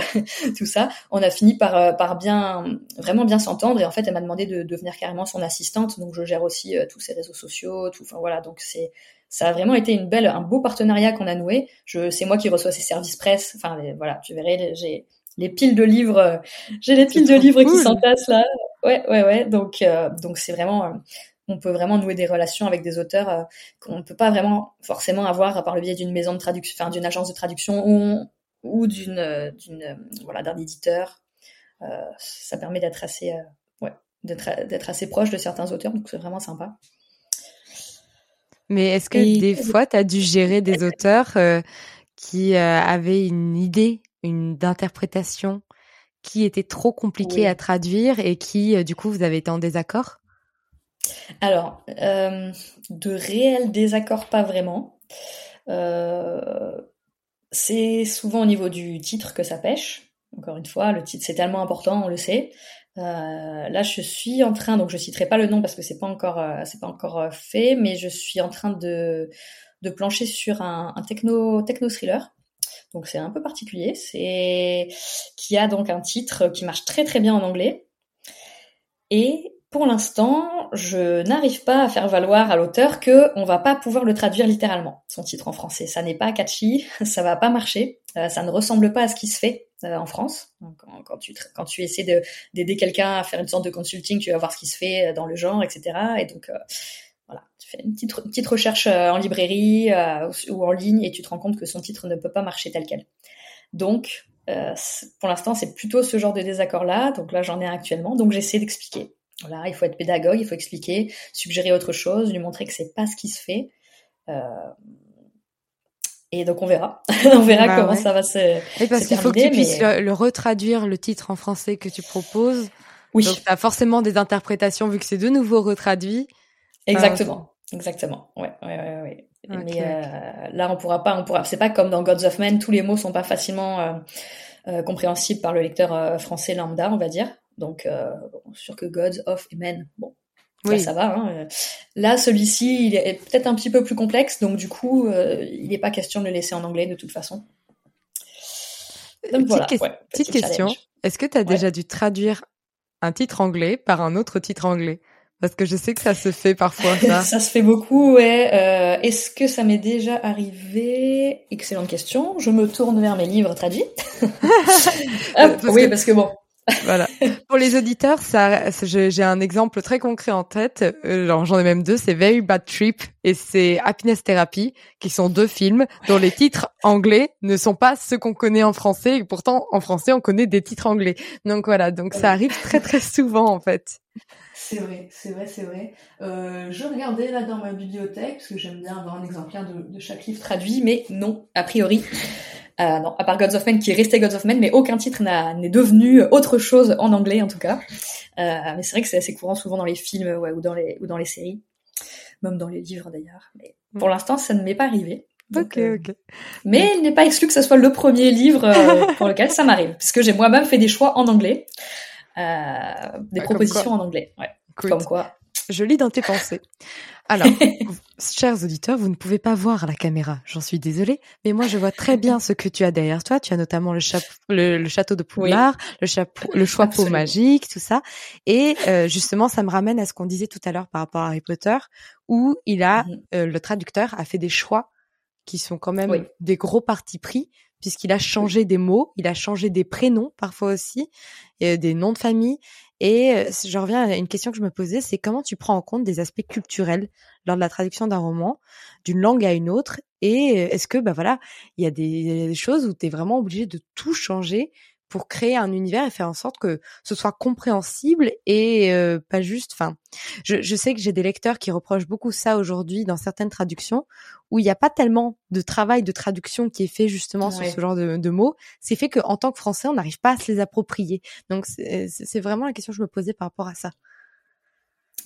tout ça, on a fini par euh, par bien vraiment bien s'entendre. Et en fait, elle m'a demandé de devenir carrément son assistante. Donc, je gère aussi euh, tous ses réseaux sociaux, tout. Enfin voilà, donc c'est ça a vraiment été une belle, un beau partenariat qu'on a noué. Je, c'est moi qui reçois ses services presse. Enfin voilà, tu verrais, j'ai les piles de livres, euh, j'ai les piles de livres qui s'entassent là. Ouais, ouais, ouais. Donc, donc c'est vraiment on peut vraiment nouer des relations avec des auteurs euh, qu'on ne peut pas vraiment forcément avoir par le biais d'une maison de traduction, enfin d'une agence de traduction ou, ou d'une, euh, d'une euh, voilà d'un éditeur. ça permet d'être assez, ouais, d'être, d'être assez proche de certains auteurs, donc c'est vraiment sympa. Mais est-ce que des fois, tu as dû gérer des auteurs qui avaient une idée, une d'interprétation qui était trop compliquée à traduire et qui, du coup, vous avez été en désaccord? Alors, euh, de réels désaccords, pas vraiment. Euh, c'est souvent au niveau du titre que ça pêche. Encore une fois, le titre c'est tellement important, on le sait. Euh, là, je suis en train, donc je citerai pas le nom parce que c'est pas encore, c'est pas encore fait, mais je suis en train de plancher sur un, un techno techno thriller. Donc c'est un peu particulier. C'est qui a donc un titre qui marche très très bien en anglais et pour l'instant, je n'arrive pas à faire valoir à l'auteur que on va pas pouvoir le traduire littéralement, son titre en français. Ça n'est pas catchy, ça va pas marcher, euh, ça ne ressemble pas à ce qui se fait euh, en France. Quand, tu, quand tu essaies d'aider quelqu'un à faire une sorte de consulting, tu vas voir ce qui se fait euh, dans le genre, etc. Et donc, voilà, fais une petite, petite recherche en librairie ou en ligne et tu te rends compte que son titre ne peut pas marcher tel quel. Donc, pour l'instant, c'est plutôt ce genre de désaccord-là. Donc là, j'en ai actuellement. Donc j'essaie d'expliquer. Voilà, il faut être pédagogue, il faut expliquer, suggérer autre chose, lui montrer que c'est pas ce qui se fait. Euh, et donc on verra, on verra bah comment ça va se. Et parce qu'il faut que tu puisses le, retraduire le titre en français que tu proposes. Oui. Donc as forcément des interprétations vu que c'est de nouveau retraduit. Exactement, exactement. Ouais, ouais, ouais, ouais. Mais euh, là on pourra pas, on pourra. C'est pas comme dans Gods of Men, tous les mots sont pas facilement euh, euh compréhensibles par le lecteur euh, français lambda, on va dire. Donc bon, sûr que Gods of et Men, bon, oui. ça va. Hein. Là, celui-ci, il est peut-être un petit peu plus complexe, donc du coup, euh, il n'est pas question de le laisser en anglais de toute façon. Donc, petite, voilà, petite question. Est-ce que tu as déjà dû traduire un titre anglais par un autre titre anglais? Parce que je sais que ça se fait parfois. Ça, ça se fait beaucoup, ouais. Euh, Est-ce que ça m'est déjà arrivé? Excellente question. Je me tourne vers mes livres traduits. oui, parce que bon, voilà. Pour les auditeurs, ça, j'ai un exemple très concret en tête. Euh, j'en ai même deux. C'est Very Bad Trip et c'est Happiness Therapy, qui sont deux films dont les titres anglais ne sont pas ceux qu'on connaît en français. Et pourtant, en français, on connaît des titres anglais. Donc voilà. Donc ça arrive très très souvent en fait. C'est vrai, c'est vrai, c'est vrai. Euh, je regardais là dans ma bibliothèque parce que j'aime bien avoir un exemplaire de, de chaque livre traduit, mais non, a priori. Euh, non, à part Gods of Men qui est resté Gods of Men, mais aucun titre n'est devenu autre chose en anglais en tout cas. Euh, mais c'est vrai que c'est assez courant souvent dans les films ouais, ou dans les ou dans les séries, même dans les livres d'ailleurs. Mais mm. pour l'instant, ça ne m'est pas arrivé. ok, euh, ok. Mais il n'est pas exclu que ce soit le premier livre euh, pour lequel ça m'arrive, puisque j'ai moi-même fait des choix en anglais, euh, des propositions en anglais. Ouais. Comme quoi. Je lis dans tes pensées. Alors, chers auditeurs, vous ne pouvez pas voir la caméra, j'en suis désolée, mais moi je vois très bien ce que tu as derrière toi. Tu as notamment le, le, château de Poudlard, le, chapeau, le choix peau magique, tout ça. Et euh, justement, ça me ramène à ce qu'on disait tout à l'heure par rapport à Harry Potter, où il a, mhm. euh, le traducteur a fait des choix qui sont quand même des gros partis pris, puisqu'il a changé des mots, il a changé des prénoms parfois aussi, et des noms de famille. Et euh, je reviens à une question que je me posais, c'est comment tu prends en compte des aspects culturels lors de la traduction d'un roman, d'une langue à une autre, et euh, est-ce que bah voilà, il y a des, choses où tu es vraiment obligé de tout changer pour créer un univers et faire en sorte que ce soit compréhensible et euh, pas juste. Enfin, je, je sais que j'ai des lecteurs qui reprochent beaucoup ça aujourd'hui dans certaines traductions où il n'y a pas tellement de travail de traduction qui est fait justement sur ce genre de, de mots. C'est fait qu'en tant que Français, on n'arrive pas à se les approprier. Donc c'est vraiment la question que je me posais par rapport à ça.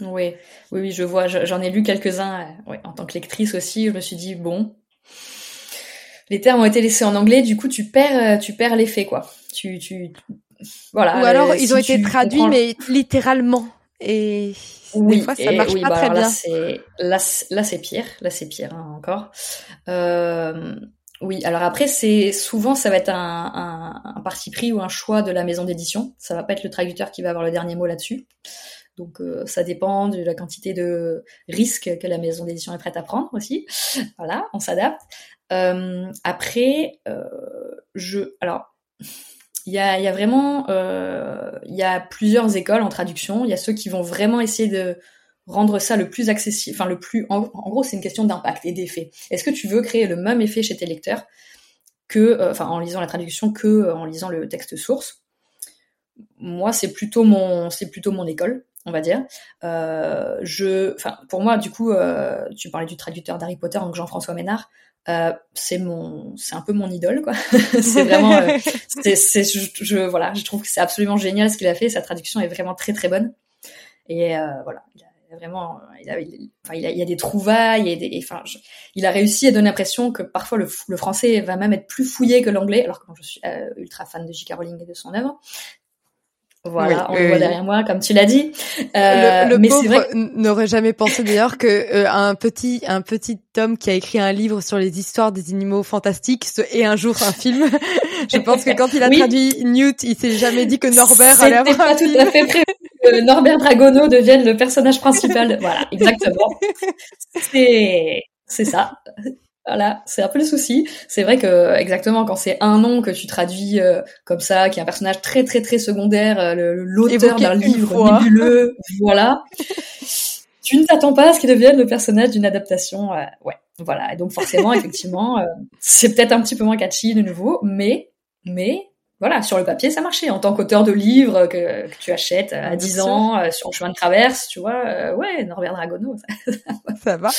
Oui, oui, oui, je vois. J'en ai lu quelques-uns. Euh, en tant que lectrice aussi, je me suis dit bon, les termes ont été laissés en anglais, du coup tu perds, euh, tu perds l'effet quoi. Tu, tu, voilà. Ou alors euh, ils ont été traduits mais littéralement. Et oui, des fois ça marche pas bah très bien. Là, là c'est pire, là c'est pire hein, encore. Euh, oui, alors après c'est souvent ça va être un, un, un, parti pris ou un choix de la maison d'édition. Ça va pas être le traducteur qui va avoir le dernier mot là-dessus. Donc euh, ça dépend de la quantité de risques que la maison d'édition est prête à prendre aussi. Voilà, on s'adapte. Euh, après, euh, je, alors, il y a, vraiment, euh, il y a plusieurs écoles en traduction. Il y a ceux qui vont vraiment essayer de rendre ça le plus accessible, enfin le plus, en, gros, c'est une question d'impact et d'effet. Est-ce que tu veux créer le même effet chez tes lecteurs que, enfin, en lisant la traduction que en lisant le texte source? Moi, c'est plutôt mon, c'est plutôt mon école on va dire. Je, pour moi, du coup, tu parlais du traducteur d'Harry Potter, donc Jean-François Ménard. Euh, c'est mon, c'est un peu mon idole, quoi. c'est vraiment, euh, c'est, c'est, je, voilà, je trouve que c'est absolument génial ce qu'il a fait. Sa traduction est vraiment très très bonne. Et euh, voilà, il a vraiment, il a, il, enfin, il, a, il y a des trouvailles et des, enfin, il a réussi à donner l'impression que parfois le, le, français va même être plus fouillé que l'anglais, alors que moi je suis ultra fan de J.K. Rowling et de son œuvre. Voilà, on le voit derrière moi, comme tu l'as dit. Euh, le, mais pauvre n'aurait jamais pensé d'ailleurs que euh, un petit un petit homme qui a écrit un livre sur les histoires des animaux fantastiques et un jour un film. Je pense que quand il a traduit Newt, il s'est jamais dit que Norbert allait avoir pas tout à fait prévu que Norbert Dragono devienne le personnage principal. voilà, exactement. C'est c'est ça. Voilà, c'est un peu le souci. C'est vrai que exactement quand c'est un nom que tu traduis euh, comme ça, qui est un personnage très très très secondaire, euh, l'auteur d'un livre nébuleux, voilà. tu ne t'attends pas à ce qu'il devienne le personnage d'une adaptation. Euh, ouais, voilà. Et donc forcément, effectivement, euh, c'est peut-être un petit peu moins catchy de nouveau, mais mais voilà, sur le papier, ça marchait. En tant qu'auteur de livres que, que tu achètes à 10 ans, euh, sur le chemin de traverse, tu vois, euh, ouais, Norbert Dragono, ça, ça va.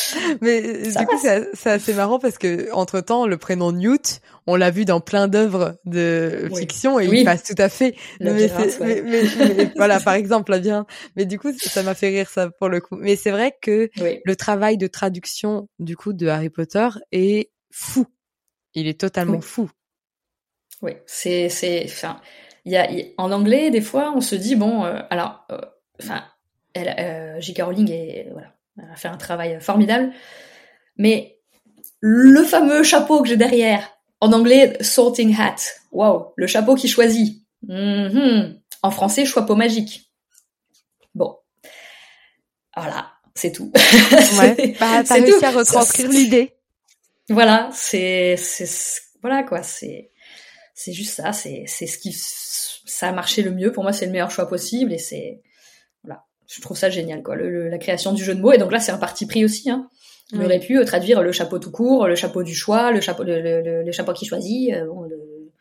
Mais du coup, c'est assez marrant parce que entre temps, le prénom Newt, on l'a vu dans plein d'œuvres de fiction et il passe tout à fait. Mais, mais, mais, voilà, par exemple, bien. Mais du coup, ça m'a fait rire ça pour le coup. Mais c'est vrai que le travail de traduction du coup de Harry Potter est fou. Il est totalement fou. Oui, c'est, c'est, enfin, il y a, en anglais, des fois, on se dit, bon, euh, alors, euh, enfin, elle, euh, J.K. Rowling est, voilà, a fait un travail formidable, mais le fameux chapeau que j'ai derrière, en anglais, sorting hat, waouh, le chapeau qui choisit. Mm-hmm. En français, chapeau magique. Bon, voilà, c'est tout. Ouais, bah, t'as réussi à retranscrire l'idée. Voilà, c'est, c'est, voilà quoi, c'est c'est juste ça, c'est ce qui ça a marché le mieux pour moi, c'est le meilleur choix possible et c'est voilà, je trouve ça génial quoi, la création du jeu de mots et donc là c'est un parti pris aussi hein. On aurait pu euh, traduire le chapeau tout court, le chapeau du choix, le chapeau le, le, chapeau qui choisit, euh, bon, le...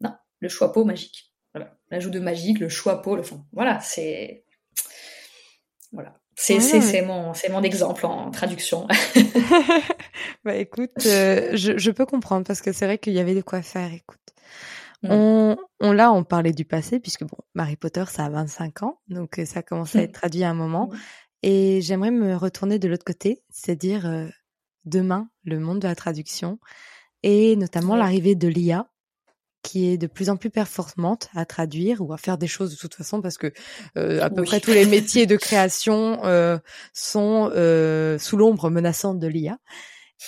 non, le choix magique. Voilà, l'ajout de magique, le choix le fond. Voilà, c'est voilà. C'est mon c'est mon exemple en traduction. bah écoute, euh, je, je peux comprendre parce que c'est vrai qu'il y avait de quoi faire. Écoute, mm. on, on là on parlait du passé puisque bon, Harry Potter ça a 25 ans, donc euh, ça a commencé à mm. être traduit à un moment. Mm. Et j'aimerais me retourner de l'autre côté, c'est-à-dire euh, demain le monde de la traduction et notamment l'arrivée de l'IA qui est de plus en plus performante à traduire ou à faire des choses de toute façon parce que euh, à peu près tous les métiers de création euh, sont euh, sous l'ombre menaçante de l'IA.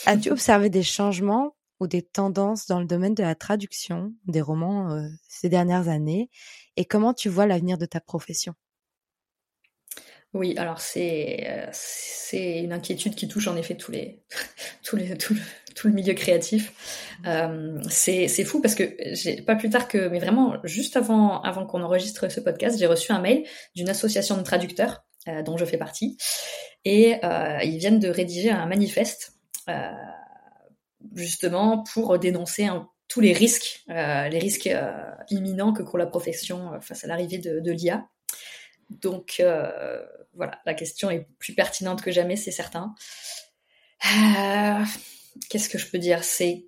As-tu observé des changements ou des tendances dans le domaine de la traduction des romans ces dernières années? Et comment tu vois l'avenir de ta profession? Oui, alors c'est c'est une inquiétude qui touche en effet tous les tous les tout le milieu créatif. Euh, c'est fou parce que j'ai pas plus tard que mais vraiment juste avant avant qu'on enregistre ce podcast, j'ai reçu un mail d'une association de traducteurs euh, dont je fais partie et euh, ils viennent de rédiger un manifeste justement pour dénoncer un, tous les risques les risques imminents que court la profession face à l'arrivée de, de l'IA. Donc voilà, la question est plus pertinente que jamais, c'est certain. Euh, qu'est-ce que je peux dire? C'est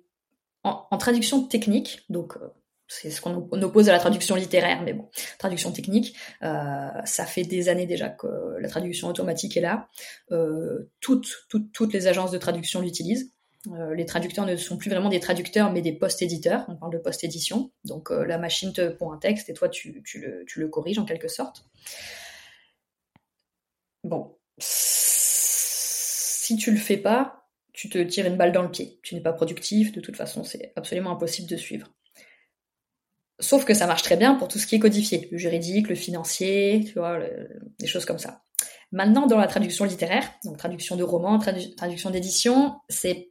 en, traduction technique, donc euh, c'est ce qu'on oppose à la traduction littéraire, mais bon, traduction technique, ça fait des années déjà que la traduction automatique est là. toutes, toutes, toutes les agences de traduction l'utilisent. les traducteurs ne sont plus vraiment des traducteurs, mais des post-éditeurs. On parle de post-édition. Donc la machine te pond un texte et toi tu, tu, le, tu le corriges en quelque sorte. Bon, si tu le fais pas, tu te tires une balle dans le pied. Tu n'es pas productif, de toute façon, c'est absolument impossible de suivre. Sauf que ça marche très bien pour tout ce qui est codifié, le juridique, le financier, tu vois, des choses comme ça. Maintenant, dans la traduction littéraire, donc traduction de romans, traduction d'édition, c'est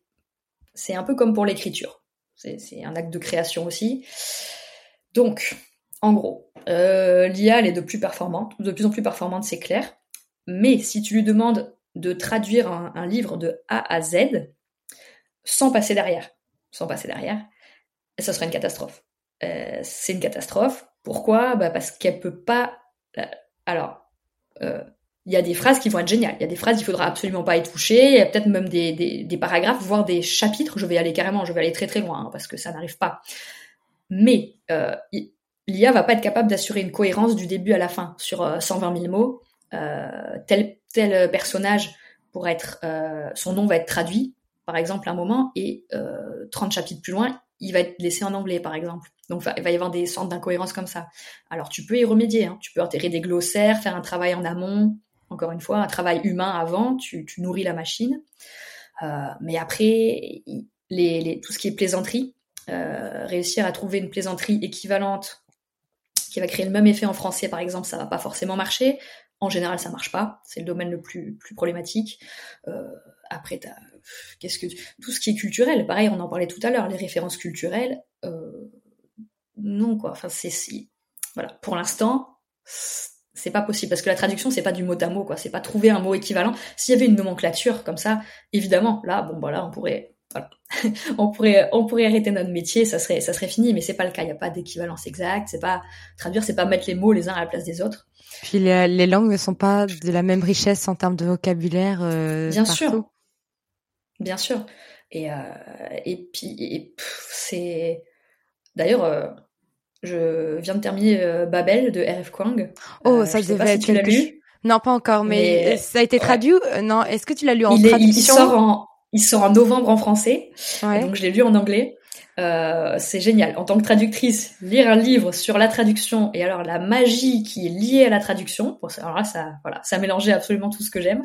un peu comme pour l'écriture. C'est un acte de création aussi. Donc, en gros, euh, l'IA elle est de plus performante, de plus en plus performante, c'est clair. Mais si tu lui demandes de traduire un, livre de A à Z, sans passer derrière, sans passer derrière, ce serait une catastrophe. Euh, c'est une catastrophe. Pourquoi? Bah Parce qu'elle peut pas. Euh, alors, euh, il y a des phrases qui vont être géniales. Il y a des phrases, il faudra absolument pas y toucher. Il y a peut-être même des, des, paragraphes, voire des chapitres. Je vais aller carrément, je vais aller très très loin hein, parce que ça n'arrive pas. Mais l'IA va pas être capable d'assurer une cohérence du début à la fin sur 120 000 mots. Euh, tel tel personnage pour être euh, son nom va être traduit par exemple un moment et 30 euh, chapitres plus loin il va être laissé en anglais par exemple donc il va y avoir des sortes d'incohérences comme ça alors tu peux y remédier hein. tu peux enterrer des glossaires faire un travail en amont encore une fois un travail humain avant tu, nourris la machine mais après tout ce qui est plaisanterie réussir à trouver une plaisanterie équivalente qui va créer le même effet en français, par exemple, ça va pas forcément marcher. En général, ça marche pas. C'est le domaine le plus, plus problématique. Euh, après, qu'est-ce que tout ce qui est culturel, pareil, on en parlait tout à l'heure, les références culturelles, euh, non quoi. Enfin, c'est voilà. Pour l'instant, c'est pas possible parce que la traduction c'est pas du mot à mot quoi, c'est pas trouver un mot équivalent. S'il y avait une nomenclature comme ça, évidemment, là bon bah là on pourrait voilà. on pourrait on pourrait arrêter notre métier, ça serait ça serait fini, mais c'est pas le cas. Il y a pas d'équivalence exacte. C'est pas traduire, c'est pas mettre les mots les uns à la place des autres. Puis les, les langues ne sont pas de la même richesse en termes de vocabulaire. Euh, Bien partout. sûr, bien sûr. Et euh, et puis c'est d'ailleurs. Euh, je viens de terminer Babel de R.F. Kwang. Oh, ça je sais devait si être tu l'as lu. Non, pas encore, mais, Mais- ça a été traduit. Non, est-ce que tu l'as lu en il, est- il- traduction il sort en il sort en novembre en français. Ouais. Donc je l'ai lu en anglais. Euh, c'est génial. En tant que traductrice, lire un livre sur la traduction et alors la magie qui est liée à la traduction. Bon, alors là, ça, voilà, ça mélangeait absolument tout ce que j'aime.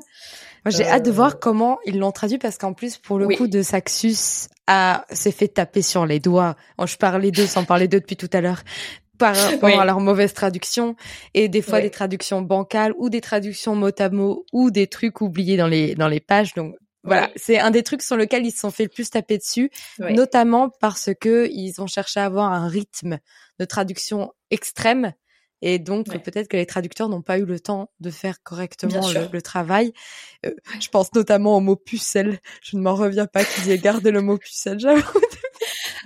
Moi, j'ai Euh, hâte de voir comment ils l'ont traduit parce qu'en plus, pour le Oui. coup de Saxus, a s'est fait taper sur les doigts. Je parlais d'eux sans parler d'eux depuis tout à l'heure. Par rapport Oui. à leur mauvaise traduction et des fois Oui. des traductions bancales ou des traductions mot à mot ou des trucs oubliés dans les dans les pages. Donc voilà, c'est un des trucs sur lequel ils se sont fait le plus taper dessus, Ouais. notamment parce que ils ont cherché à avoir un rythme de traduction extrême et donc Ouais. peut-être que les traducteurs n'ont pas eu le temps de faire correctement le, travail. Euh, je pense notamment au mot pucelle. Je ne m'en reviens pas qu'ils aient gardé le mot pucelle. J'avoue.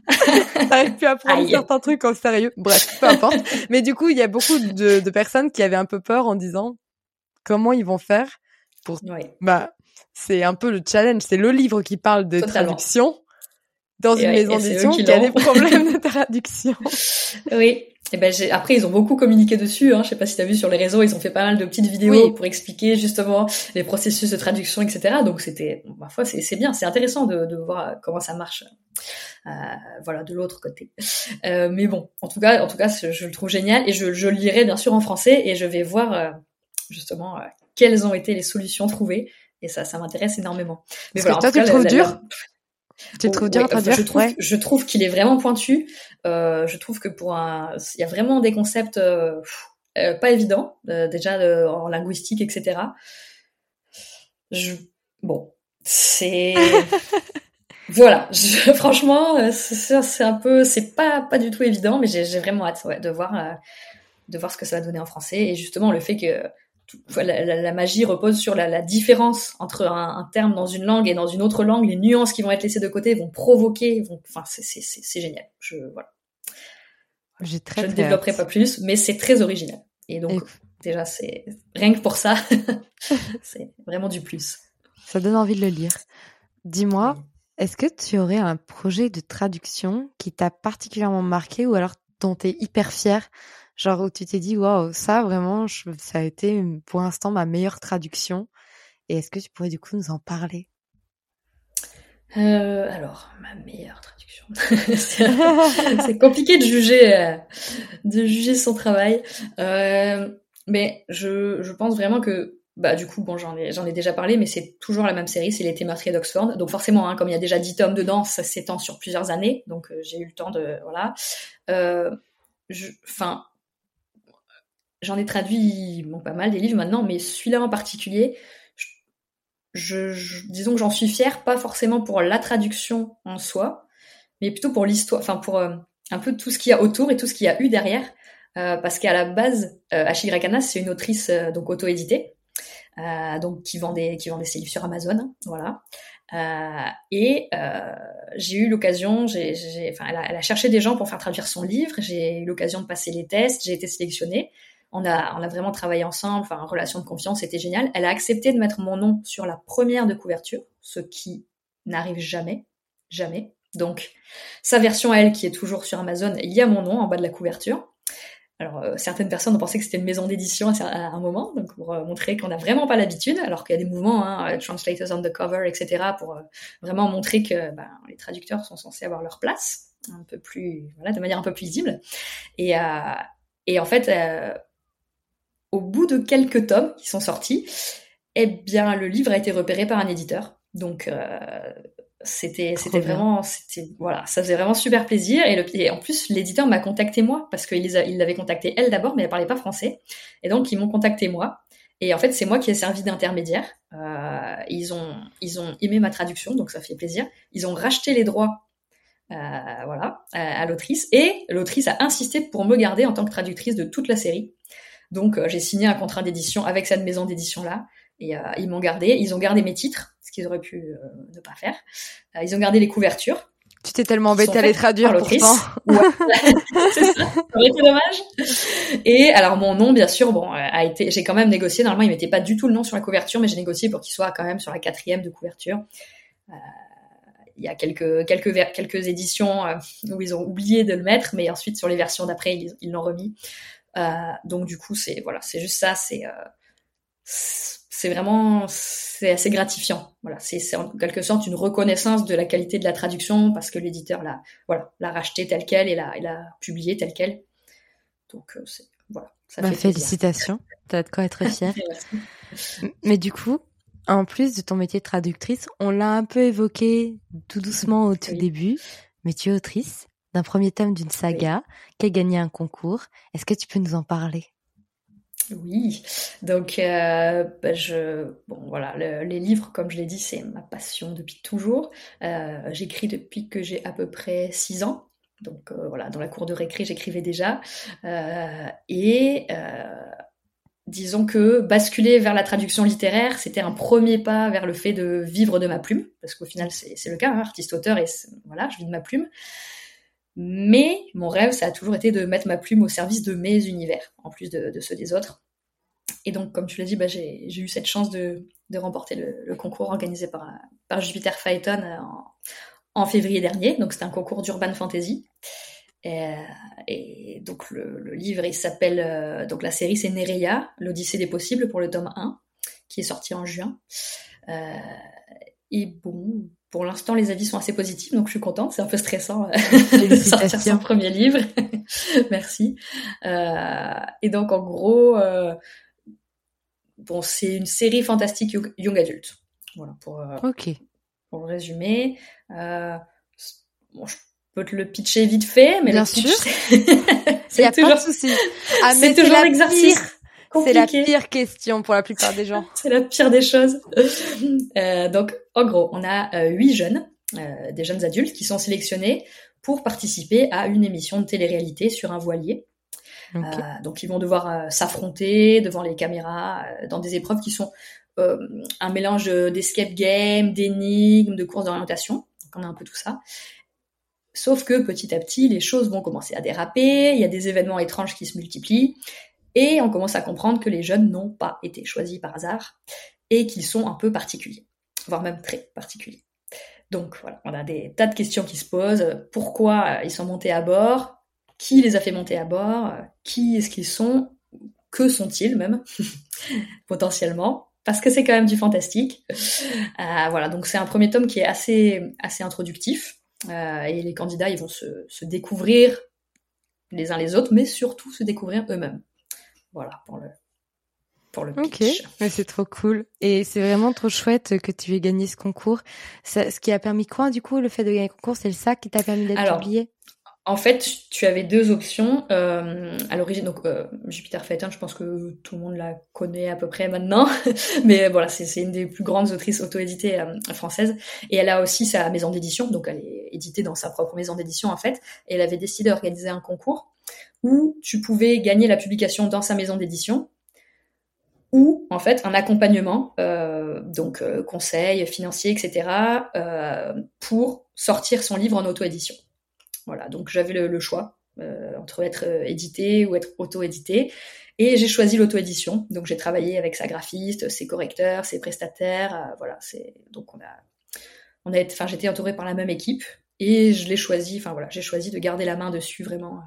T'arrives plus à prendre Aïe. certains trucs au sérieux. Bref, peu importe. Mais du coup, il y a beaucoup de, de personnes qui avaient un peu peur en disant comment ils vont faire Ouais. bah, c'est un peu le challenge. C'est le livre qui parle de Totalement. traduction dans Et une ouais, maison d'édition qui qui a des problèmes de traduction. Oui. Et ben j'ai- après ils ont beaucoup communiqué dessus. Hein. Je sais pas si t'as vu sur les réseaux, ils ont fait pas mal de petites vidéos Oui. pour expliquer justement les processus de traduction, etc. Donc c'était, parfois c'est c'est bien, c'est intéressant de, de voir comment ça marche. Euh, voilà, de l'autre côté. Euh, mais bon, en tout cas, en tout cas, je, le trouve génial et je, je lirai bien sûr en français et je vais voir euh, justement quelles ont été les solutions trouvées. Et ça, ça m'intéresse énormément. Mais Parce que toi, tu le trouves dur Tu le trouves Oh, dur à Je trouve, Ouais. je trouve qu'il est vraiment pointu. Euh, je trouve que pour un, il y a vraiment des concepts euh, euh, pas évidents, euh, déjà euh, en linguistique, etc. Je, bon, c'est, voilà. Je, franchement, c'est un peu, c'est pas pas du tout évident, mais j'ai vraiment hâte ouais, de voir euh, de voir ce que ça va donner en français et justement le fait que la, la- la magie repose sur la, la différence entre un, un terme dans une langue et dans une autre langue. Les nuances qui vont être laissées de côté vont provoquer, vont, enfin, c'est- génial. Je, voilà. J'ai très, Je ne développerai hâte. pas plus, mais c'est très original. Et donc, déjà, c'est rien que pour ça, c'est vraiment du plus. Ça donne envie de le lire. Dis-moi, est-ce que tu aurais un projet de traduction qui t'a particulièrement marqué ou alors dont tu es hyper fier Genre où tu t'es dit, waouh, ça vraiment, ça a été pour l'instant ma meilleure traduction. Et est-ce que tu pourrais du coup nous en parler? Euh, alors, ma meilleure traduction. c'est compliqué de juger, euh, de juger son travail. Euh, mais je, je pense vraiment que, bah, du coup, bon, j'en ai, j'en ai déjà parlé, mais c'est toujours la même série, c'est Les Meurtriers d'Oxford. Donc forcément, hein, comme il y a déjà 10 tomes dedans, ça s'étend sur plusieurs années. Donc j'ai eu le temps de, voilà. Enfin, j'en ai traduit pas mal des livres maintenant, mais celui-là en particulier, disons que j'en suis fière, pas forcément pour la traduction en soi, mais plutôt pour l'histoire, enfin pour euh, un peu tout ce qu'il y a autour et tout ce qu'il y a eu derrière, euh, parce qu'à la base, euh, Achille Rakanas, c'est une autrice euh, donc auto-éditée, donc qui vend des qui vend des livres sur Amazon, voilà. Euh, et j'ai eu l'occasion, enfin, elle elle a cherché des gens pour faire traduire son livre. J'ai eu l'occasion de passer les tests, j'ai été sélectionnée. On a, on a vraiment travaillé ensemble, enfin, relation de confiance, c'était génial. Elle a accepté de mettre mon nom sur la première de couverture, ce qui n'arrive jamais, jamais. Donc, sa version à elle, qui est toujours sur Amazon, il y a mon nom en bas de la couverture. Alors, euh, certaines personnes ont pensé que c'était une maison d'édition à, un moment, donc pour euh, montrer qu'on n'a vraiment pas l'habitude, alors qu'il y a des mouvements, hein, euh, translators on the cover, etc., pour euh, vraiment montrer que ben, les traducteurs sont censés avoir leur place, un peu plus, voilà, de manière un peu plus visible. Et, et en fait, au bout de quelques tomes qui sont sortis, eh bien, le livre a été repéré par un éditeur. Donc, euh, c'était, c'était vraiment, c'était, voilà, ça faisait vraiment super plaisir. Et, le, et en plus, l'éditeur m'a contacté moi parce qu'il il l'avait contacté elle d'abord, mais elle parlait pas français. Et donc, ils m'ont contacté moi. Et en fait, c'est moi qui ai servi d'intermédiaire. Euh, ils ont, ils ont aimé ma traduction, donc ça fait plaisir. Ils ont racheté les droits, euh, voilà, à, à l'autrice. Et l'autrice a insisté pour me garder en tant que traductrice de toute la série. Donc j'ai signé un contrat d'édition avec cette maison d'édition là. Et ils m'ont gardé. Ils ont gardé mes titres, ce qu'ils auraient pu ne pas faire. ils ont gardé les couvertures. Tu t'es tellement embêté à les traduire pourtant. Ouais. c'est ça. Ça aurait été dommage. Et alors mon nom, bien sûr, bon, a été. J'ai quand même négocié. Normalement, il mettait pas du tout le nom sur la couverture, mais j'ai négocié pour qu'il soit quand même sur la quatrième de couverture. Euh, il y a quelques quelques quelques éditions euh, où ils ont oublié de le mettre, mais ensuite sur les versions d'après, ils l'ont remis. Euh, donc du coup, c'est voilà, c'est juste ça. C'est c'est vraiment c'est assez gratifiant. Voilà, c'est en quelque sorte une reconnaissance de la qualité de la traduction parce que l'éditeur l'a voilà l'a racheté tel quel et l'a publié tel quel. Donc euh, voilà. Ça bah, fait félicitations, t'as de quoi être fier. Mais du coup, en plus de ton métier de traductrice, on l'a un peu évoqué tout doucement au tout début, mais tu es autrice d'un premier tome d'une saga qui a gagné un concours. Est-ce que tu peux nous en parler? Oui, donc euh, bah, je bon voilà les livres comme je l'ai dit c'est ma passion depuis toujours. Euh, j'écris depuis que j'ai à peu près six ans. Donc euh, voilà dans la cour de récré j'écrivais déjà et disons que basculer vers la traduction littéraire c'était un premier pas vers le fait de vivre de ma plume parce qu'au final c'est le cas hein, artiste auteur et voilà je vis de ma plume. Mais mon rêve, ça a toujours été de mettre ma plume au service de mes univers, en plus de, ceux des autres. Et donc, comme tu l'as dit, bah, j'ai eu cette chance de, remporter le, concours organisé par, Jupiter Phaeton euh, en, février dernier. Donc, c'était un concours d'urban fantasy. Et, donc, le, livre, il s'appelle. Euh, donc, la série, c'est Nereia, l'Odyssée des possibles pour le tome 1, qui est sorti en juin. Euh, et bon, pour l'instant, les avis sont assez positifs, donc je suis contente. C'est un peu stressant euh, de sortir son premier livre. Merci. Euh, et donc, en gros, euh, bon, c'est une série fantastique young, adult. Voilà, pour, ok. pour le résumer. bon, je peux te le pitcher vite fait, mais Bien sûr. c'est toujours... pas de souci. Ah, c'est toujours l'exercice. C'est la pire question pour la plupart des gens. c'est la pire des choses. Euh, donc, en gros, on a euh, huit jeunes, euh, des jeunes adultes, qui sont sélectionnés pour participer à une émission de télé-réalité sur un voilier. donc, ils vont devoir s'affronter devant les caméras dans des épreuves qui sont un mélange d'escape game, d'énigmes, de courses d'orientation. Donc, on a un peu tout ça. Sauf que petit à petit, les choses vont commencer à déraper, il y a des événements étranges qui se multiplient, et on commence à comprendre que les jeunes n'ont pas été choisis par hasard et qu'ils sont un peu particuliers, voire même très particuliers. Donc voilà, on a des tas de questions qui se posent. Pourquoi ils sont montés à bord? Qui les a fait monter à bord? Qui est-ce qu'ils sont? Que sont-ils même? Potentiellement parce que c'est quand même du fantastique. Euh, voilà, donc c'est un premier tome qui est assez assez introductif euh, et les candidats ils vont se, se découvrir les uns les autres, mais surtout se découvrir eux-mêmes. Voilà pour le pour le pitch. Ok, mais c'est trop cool et c'est vraiment trop chouette que tu aies gagné ce concours. Ça, ce qui a permis quoi du coup le fait de gagner le concours, c'est le sac qui t'a permis d'être publié? En fait, tu avais deux options euh, à l'origine. Donc, euh, Jupiter Phaeton, je pense que tout le monde la connaît à peu près maintenant. Mais voilà, c'est une des plus grandes autrices auto-éditées euh, françaises. Et elle a aussi sa maison d'édition. Donc, elle est éditée dans sa propre maison d'édition, en fait. Et elle avait décidé d'organiser un concours où tu pouvais gagner la publication dans sa maison d'édition ou en fait un accompagnement, euh, donc euh, conseil financier, etc., pour sortir son livre en auto-édition. Voilà, donc j'avais le, choix entre être édité ou être auto-édité, et j'ai choisi l'auto-édition. Donc j'ai travaillé avec sa graphiste, ses correcteurs, ses prestataires, voilà. C'est donc on a, on a, enfin j'étais entourée par la même équipe et je l'ai choisi, enfin voilà, j'ai choisi de garder la main dessus vraiment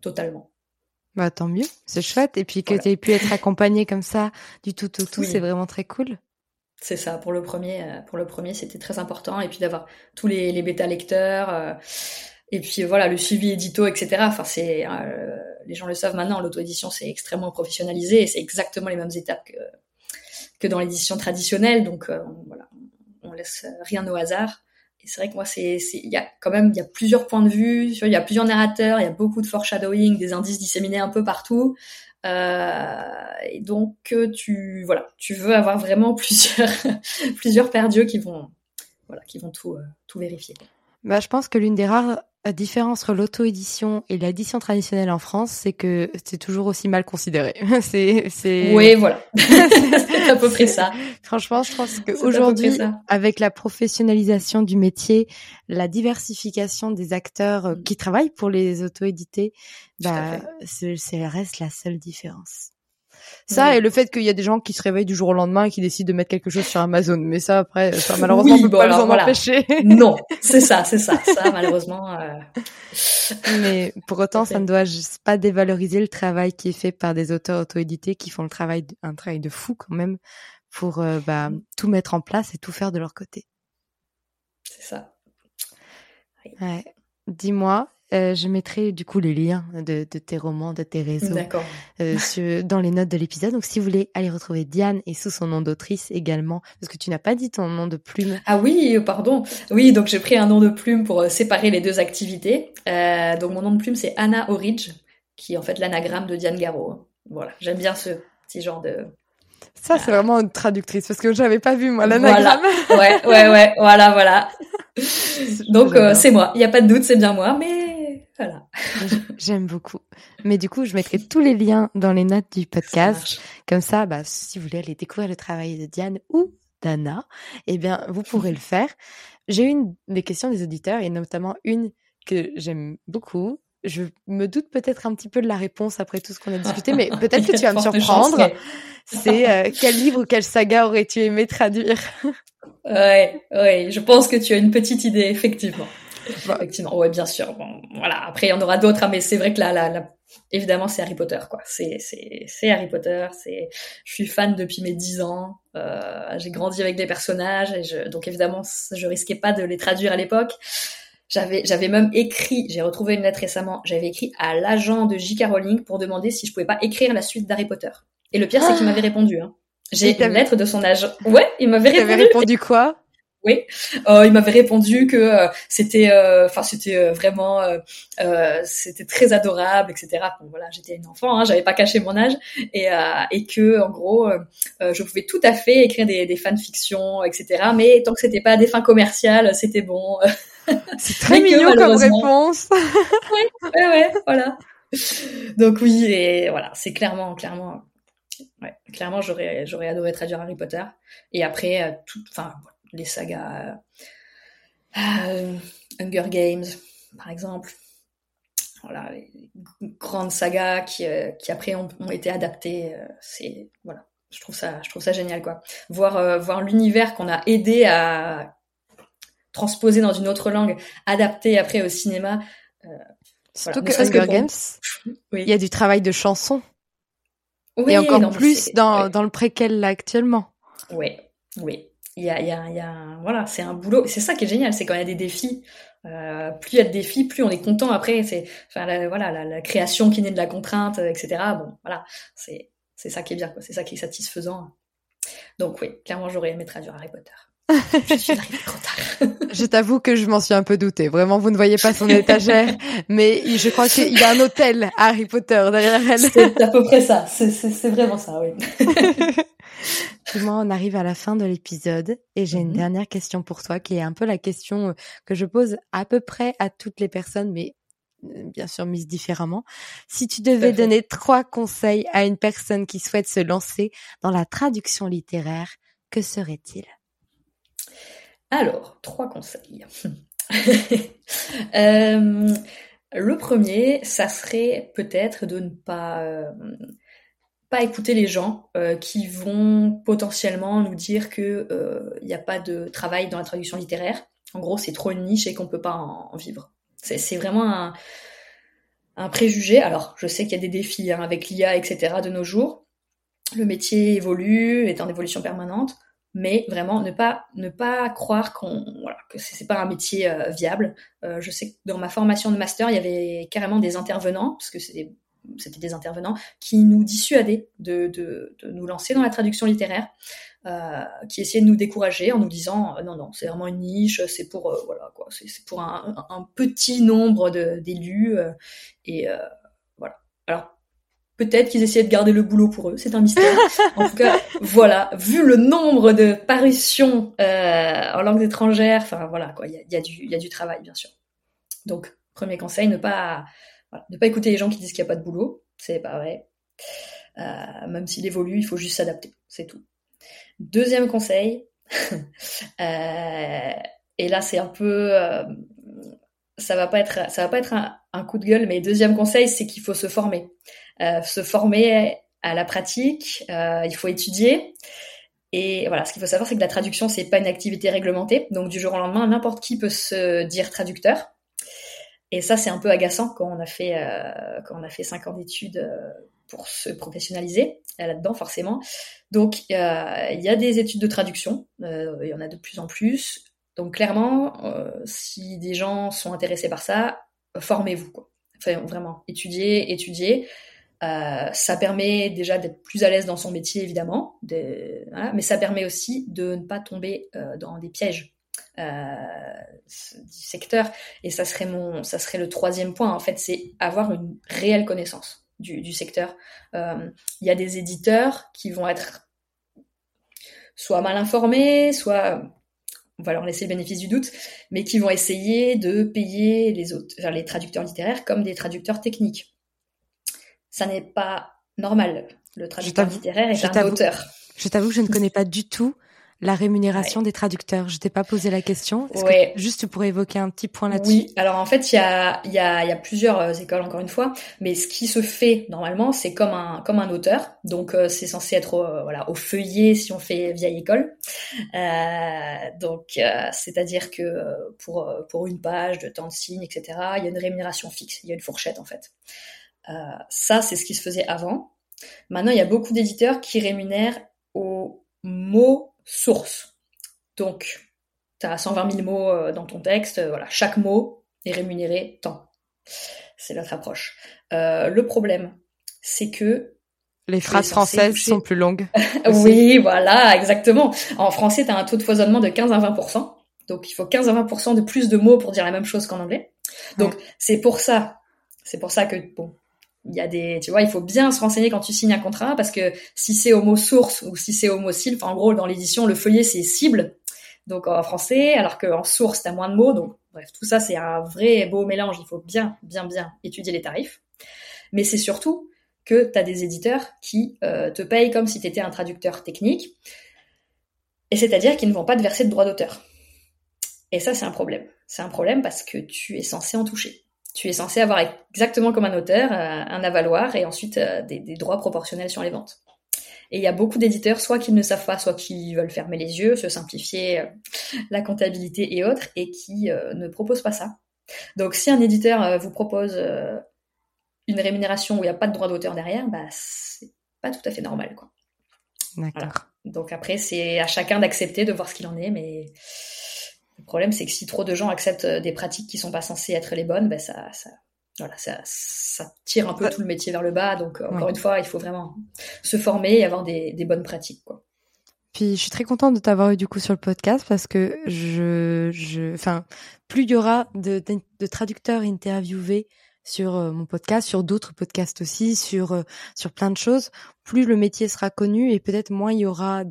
totalement. Bah tant mieux, c'est chouette. Et puis que tu aies pu être accompagné comme ça du tout au tout, c'est vraiment très cool. C'est ça, pour le premier, euh, pour le premier, c'était très important. Et puis d'avoir tous les, les bêta lecteurs, euh, et puis voilà, le suivi édito, etc. Enfin, c'est, euh, les gens le savent maintenant, l'auto-édition, c'est extrêmement professionnalisé et c'est exactement les mêmes étapes que, que dans l'édition traditionnelle. Donc voilà, on laisse rien au hasard. Et c'est vrai que moi, c'est, il y a quand même, il y a plusieurs points de vue, il y a plusieurs narrateurs, il y a beaucoup de foreshadowing, des indices disséminés un peu partout. Euh, et donc, euh, tu, voilà, tu veux avoir vraiment plusieurs, plusieurs paires d'yeux qui vont, voilà, qui vont tout, euh, tout vérifier. Bah, je pense que l'une des rares la différence entre l'auto-édition et l'édition traditionnelle en France, c'est que c'est toujours aussi mal considéré. c'est, c'est. Oui, voilà. c'est à peu près ça. Franchement, je pense qu'aujourd'hui, avec la professionnalisation du métier, la diversification des acteurs euh, qui travaillent pour les auto-édités, bah, c'est, c'est reste la seule différence. Ça et le fait qu'il y a des gens qui se réveillent du jour au lendemain et qui décident de mettre quelque chose sur Amazon. Mais ça, après, ça, malheureusement, on peut pas en empêcher. non, c'est ça, c'est ça. Ça, malheureusement. Euh... Mais pour autant, ça ne doit pas dévaloriser le travail qui est fait par des auteurs auto-édités qui font le travail, un travail de fou quand même pour euh, bah, tout mettre en place et tout faire de leur côté. C'est ça. Ouais. Dis-moi, euh, je mettrai du coup les liens de, tes romans, de tes réseaux euh, dans les notes de l'épisode. Donc si vous voulez aller retrouver Diane et sous son nom d'autrice également, parce que tu n'as pas dit ton nom de plume. Ah oui, pardon. Oui, donc j'ai pris un nom de plume pour euh, séparer les deux activités. donc mon nom de plume c'est Anna Oridge, qui est en fait l'anagramme de Diane Garot. Voilà, j'aime bien ce petit genre de ça, c'est vraiment une traductrice parce que j'avais pas vu moi l'anagramme. Voilà. Ouais, ouais, ouais, voilà, voilà. Donc c'est moi. Il y a pas de doute, c'est bien moi. Mais voilà. J'aime beaucoup. Mais du coup, je mettrai tous les liens dans les notes du podcast. Comme ça, bah, si vous voulez aller découvrir le travail de Diane ou d'Anna, eh bien, vous pourrez le faire. J'ai une des questions des auditeurs et notamment une que j'aime beaucoup. Je me doute peut-être un petit peu de la réponse après tout ce qu'on a discuté, mais peut-être que tu vas me surprendre. C'est euh, quel livre ou quelle saga aurais-tu aimé traduire? Ouais, ouais, je pense que tu as une petite idée, effectivement. Effectivement, ouais, bien sûr. Bon, voilà. Après, il y en aura d'autres, hein, mais c'est vrai que là, là, évidemment, c'est Harry Potter, quoi. C'est, c'est, c'est Harry Potter. C'est, je suis fan depuis mes 10 ans. Euh, j'ai grandi avec des personnages, et je, donc évidemment, je risquais pas de les traduire à l'époque. J'avais, j'avais même écrit, j'ai retrouvé une lettre récemment, j'avais écrit à l'agent de J.K. Rowling pour demander si je pouvais pas écrire la suite d'Harry Potter. Et le pire, c'est qu'il m'avait répondu. Hein. J'ai une lettre de son agent. Ouais, il m'avait répondu. répondu quoi? Oui, euh, il m'avait répondu que euh, c'était, euh, enfin c'était euh, vraiment, c'était très adorable, etc. Bon voilà, j'étais une enfant, hein, j'avais pas caché mon âge et et que en gros, je pouvais tout à fait écrire des, des fanfictions, etc. Mais tant que c'était pas à des fins commerciales, c'était bon. C'est très mignon comme réponse. oui, ouais, ouais, voilà. Donc oui, et voilà, c'est clairement, clairement, ouais, clairement, j'aurais, j'aurais adoré traduire Harry Potter. Et après, tout, enfin les sagas euh, Hunger Games, par exemple. Voilà, les grandes sagas qui, euh, qui après ont, été adaptées. Euh, c'est voilà, je trouve ça, je trouve ça génial quoi. Voir voir l'univers qu'on a aidé à transposer dans une autre langue, adapté après au cinéma. Surtout que Hunger Games, il y a du travail de chanson. Oui, et encore plus dans, dans le préquel là actuellement. Oui, oui il y a, y a, y a voilà, c'est un boulot. C'est ça qui est génial, c'est quand il y a des défis. Euh, plus il y a de défis, plus on est content après. C'est, enfin, la, voilà, la, création qui naît de la contrainte, etc. Bon, voilà, c'est, c'est ça qui est bien, quoi. C'est ça qui est satisfaisant. Donc oui, clairement, j'aurais aimé traduire Harry Potter. je suis arrivée trop tard. je t'avoue que je m'en suis un peu doutée. Vraiment, vous ne voyez pas son étagère, mais je crois qu'il y a un hôtel Harry Potter derrière elle. C'est à peu près ça. C'est, vraiment ça, oui. moi, on arrive à la fin de l'épisode et j'ai une mhm. dernière question pour toi qui est un peu la question euh, que je pose à peu près à toutes les personnes, mais euh, bien sûr mise différemment. Si tu devais donner trois conseils à une personne qui souhaite se lancer dans la traduction littéraire, que serait-il? Alors, trois conseils. euh, le premier, ça serait peut-être de ne pas euh, écouter les gens euh, qui vont potentiellement nous dire que il euh, n'y a pas de travail dans la traduction littéraire. En gros, c'est trop une niche et qu'on peut pas en, vivre. C'est vraiment un, un, préjugé. Alors, je sais qu'il y a des défis hein, avec l'IA, etc. de nos jours. Le métier évolue, est en évolution permanente, mais vraiment ne pas ne pas croire qu'on voilà, que c'est pas un métier euh, viable. je sais que dans ma formation de master, il y avait carrément des intervenants parce que c'était des intervenants qui nous dissuadaient de, de, de, nous lancer dans la traduction littéraire, euh, qui essayaient de nous décourager en nous disant euh, non non c'est vraiment une niche, c'est pour euh, voilà quoi, c'est pour un, un, petit nombre d'élus euh, et voilà. Alors peut-être qu'ils essayaient de garder le boulot pour eux, c'est un mystère. en tout cas voilà, vu le nombre de parutions en langues étrangères, enfin voilà quoi, il y a, y a du il y a du travail bien sûr. Donc Premier conseil, ne pas, ne pas écouter les gens qui disent qu'il n'y a pas de boulot. C'est pas vrai. Euh, même s'il évolue, il faut juste s'adapter. C'est tout. Deuxième conseil, euh, et là c'est un peu, euh, ça va pas être, ça va pas être un, coup de gueule, mais deuxième conseil, c'est qu'il faut se former, se former à la pratique. il faut étudier. Et voilà, ce qu'il faut savoir, c'est que la traduction, c'est pas une activité réglementée. Donc du jour au lendemain, n'importe qui peut se dire traducteur. Et ça, c'est un peu agaçant quand on a fait euh, quand on a fait cinq ans d'études euh, pour se professionnaliser euh, là-dedans, forcément. Donc il y a des études de traduction, il y en a de plus en plus. Donc clairement, si des gens sont intéressés par ça, formez-vous. Enfin, vraiment, étudiez, étudiez. Euh, ça permet déjà d'être plus à l'aise dans son métier, évidemment, mais ça permet aussi de ne pas tomber euh, dans des pièges euh, du secteur. Et ça serait mon, ça serait le troisième point. En fait, c'est avoir une réelle connaissance du, du secteur. Il y a des éditeurs qui vont être soit mal informés, soit on va leur laisser le bénéfice du doute, mais qui vont essayer de payer les autres, les traducteurs littéraires comme des traducteurs techniques ça n'est pas normal. Le traducteur littéraire est un auteur. Je t'avoue que je ne connais pas du tout la rémunération des traducteurs. Je t'ai pas posé la question. Ouais. juste pour évoquer un petit point là-dessus? Oui. Alors en fait, il y a, y, a, y a plusieurs euh, écoles encore une fois, mais ce qui se fait normalement, c'est comme un comme un auteur. Donc euh, c'est censé être euh, voilà au feuillet si on fait vieille école. Euh, donc c'est-à-dire que pour pour une page de temps de signes, etc. Il y a une rémunération fixe. Il y a une fourchette en fait. Euh, ça, c'est ce qui se faisait avant. Maintenant, il y a beaucoup d'éditeurs qui rémunèrent au mot source. Donc, tu as 120 000 mots euh, dans ton texte, euh, voilà, chaque mot est rémunéré tant. C'est notre approche. le problème, c'est que les phrases françaises sont plus longues. oui, voilà, exactement. En français, tu as un taux de foisonnement de 15 à 20%. Donc, il faut 15 à 20% de plus de mots pour dire la même chose qu'en anglais. Donc, c'est pour ça, c'est pour ça que, bon, il y a des, tu vois, il faut bien se renseigner quand tu signes un contrat parce que si c'est mot source ou si c'est mot cible, en gros, dans l'édition, le feuillet, c'est cible. Donc, en français, alors qu'en source, t'as moins de mots. Donc, bref, tout ça, c'est un vrai beau mélange. Il faut bien, bien, bien étudier les tarifs. Mais c'est surtout que tu as des éditeurs qui euh, te payent comme si tu étais un traducteur technique. Et c'est-à-dire qu'ils ne vont pas te verser de droits d'auteur. Et ça, c'est un problème. C'est un problème parce que tu es censé en toucher tu es censé avoir exactement comme un auteur euh, un avaloir et ensuite euh, des, droits proportionnels sur les ventes. Et il y a beaucoup d'éditeurs, soit qui ne savent pas, soit qui veulent fermer les yeux, se simplifier euh, la comptabilité et autres, et qui ne proposent pas ça. Donc si un éditeur vous propose une rémunération où il n'y a pas de droit d'auteur derrière, bah c'est pas tout à fait normal, quoi. D'accord. Donc après, c'est à chacun d'accepter de voir ce qu'il en est, mais le problème, c'est que si trop de gens acceptent euh, des pratiques qui sont pas censées être les bonnes, ben ça, ça, voilà, ça, ça tire un peu tout le métier vers le bas. Donc, euh, encore une fois, il faut vraiment se former et avoir des, des bonnes pratiques, quoi. Puis je suis très contente de t'avoir eu du coup sur le podcast parce que je, je, enfin, plus il y aura de, de, traducteurs interviewés sur euh, mon podcast, sur d'autres podcasts aussi, sur sur plein de choses, plus le métier sera connu et peut-être moins il y aura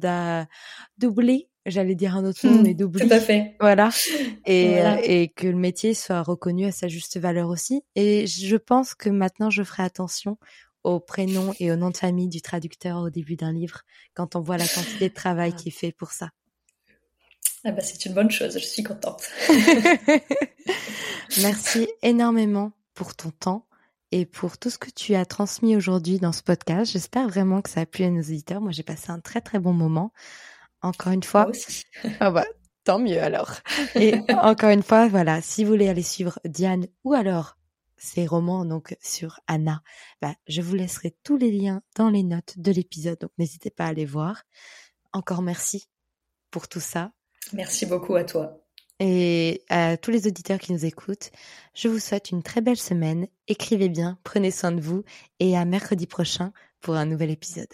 d'oubliés j'allais dire un autre nom, hmm, mais d'oubli. Tout à fait. Voilà. Et, et que le métier soit reconnu à sa juste valeur aussi. Et je pense que maintenant, je ferai attention au prénom et au nom de famille du traducteur au début d'un livre quand on voit la quantité de travail qui est fait pour ça. Ah bah c'est une bonne chose, je suis contente. Merci énormément pour ton temps et pour tout ce que tu as transmis aujourd'hui dans ce podcast. J'espère vraiment que ça a plu à nos auditeurs. Moi, j'ai passé un très très bon moment encore une fois. ah bah, tant mieux alors. Et encore une fois, voilà, si vous voulez aller suivre Diane ou alors ses romans donc sur Anna, bah, je vous laisserai tous les liens dans les notes de l'épisode, donc n'hésitez pas à les voir. Encore merci pour tout ça. Merci beaucoup à toi. Et à tous les auditeurs qui nous écoutent, je vous souhaite une très belle semaine. Écrivez bien, prenez soin de vous et à mercredi prochain pour un nouvel épisode.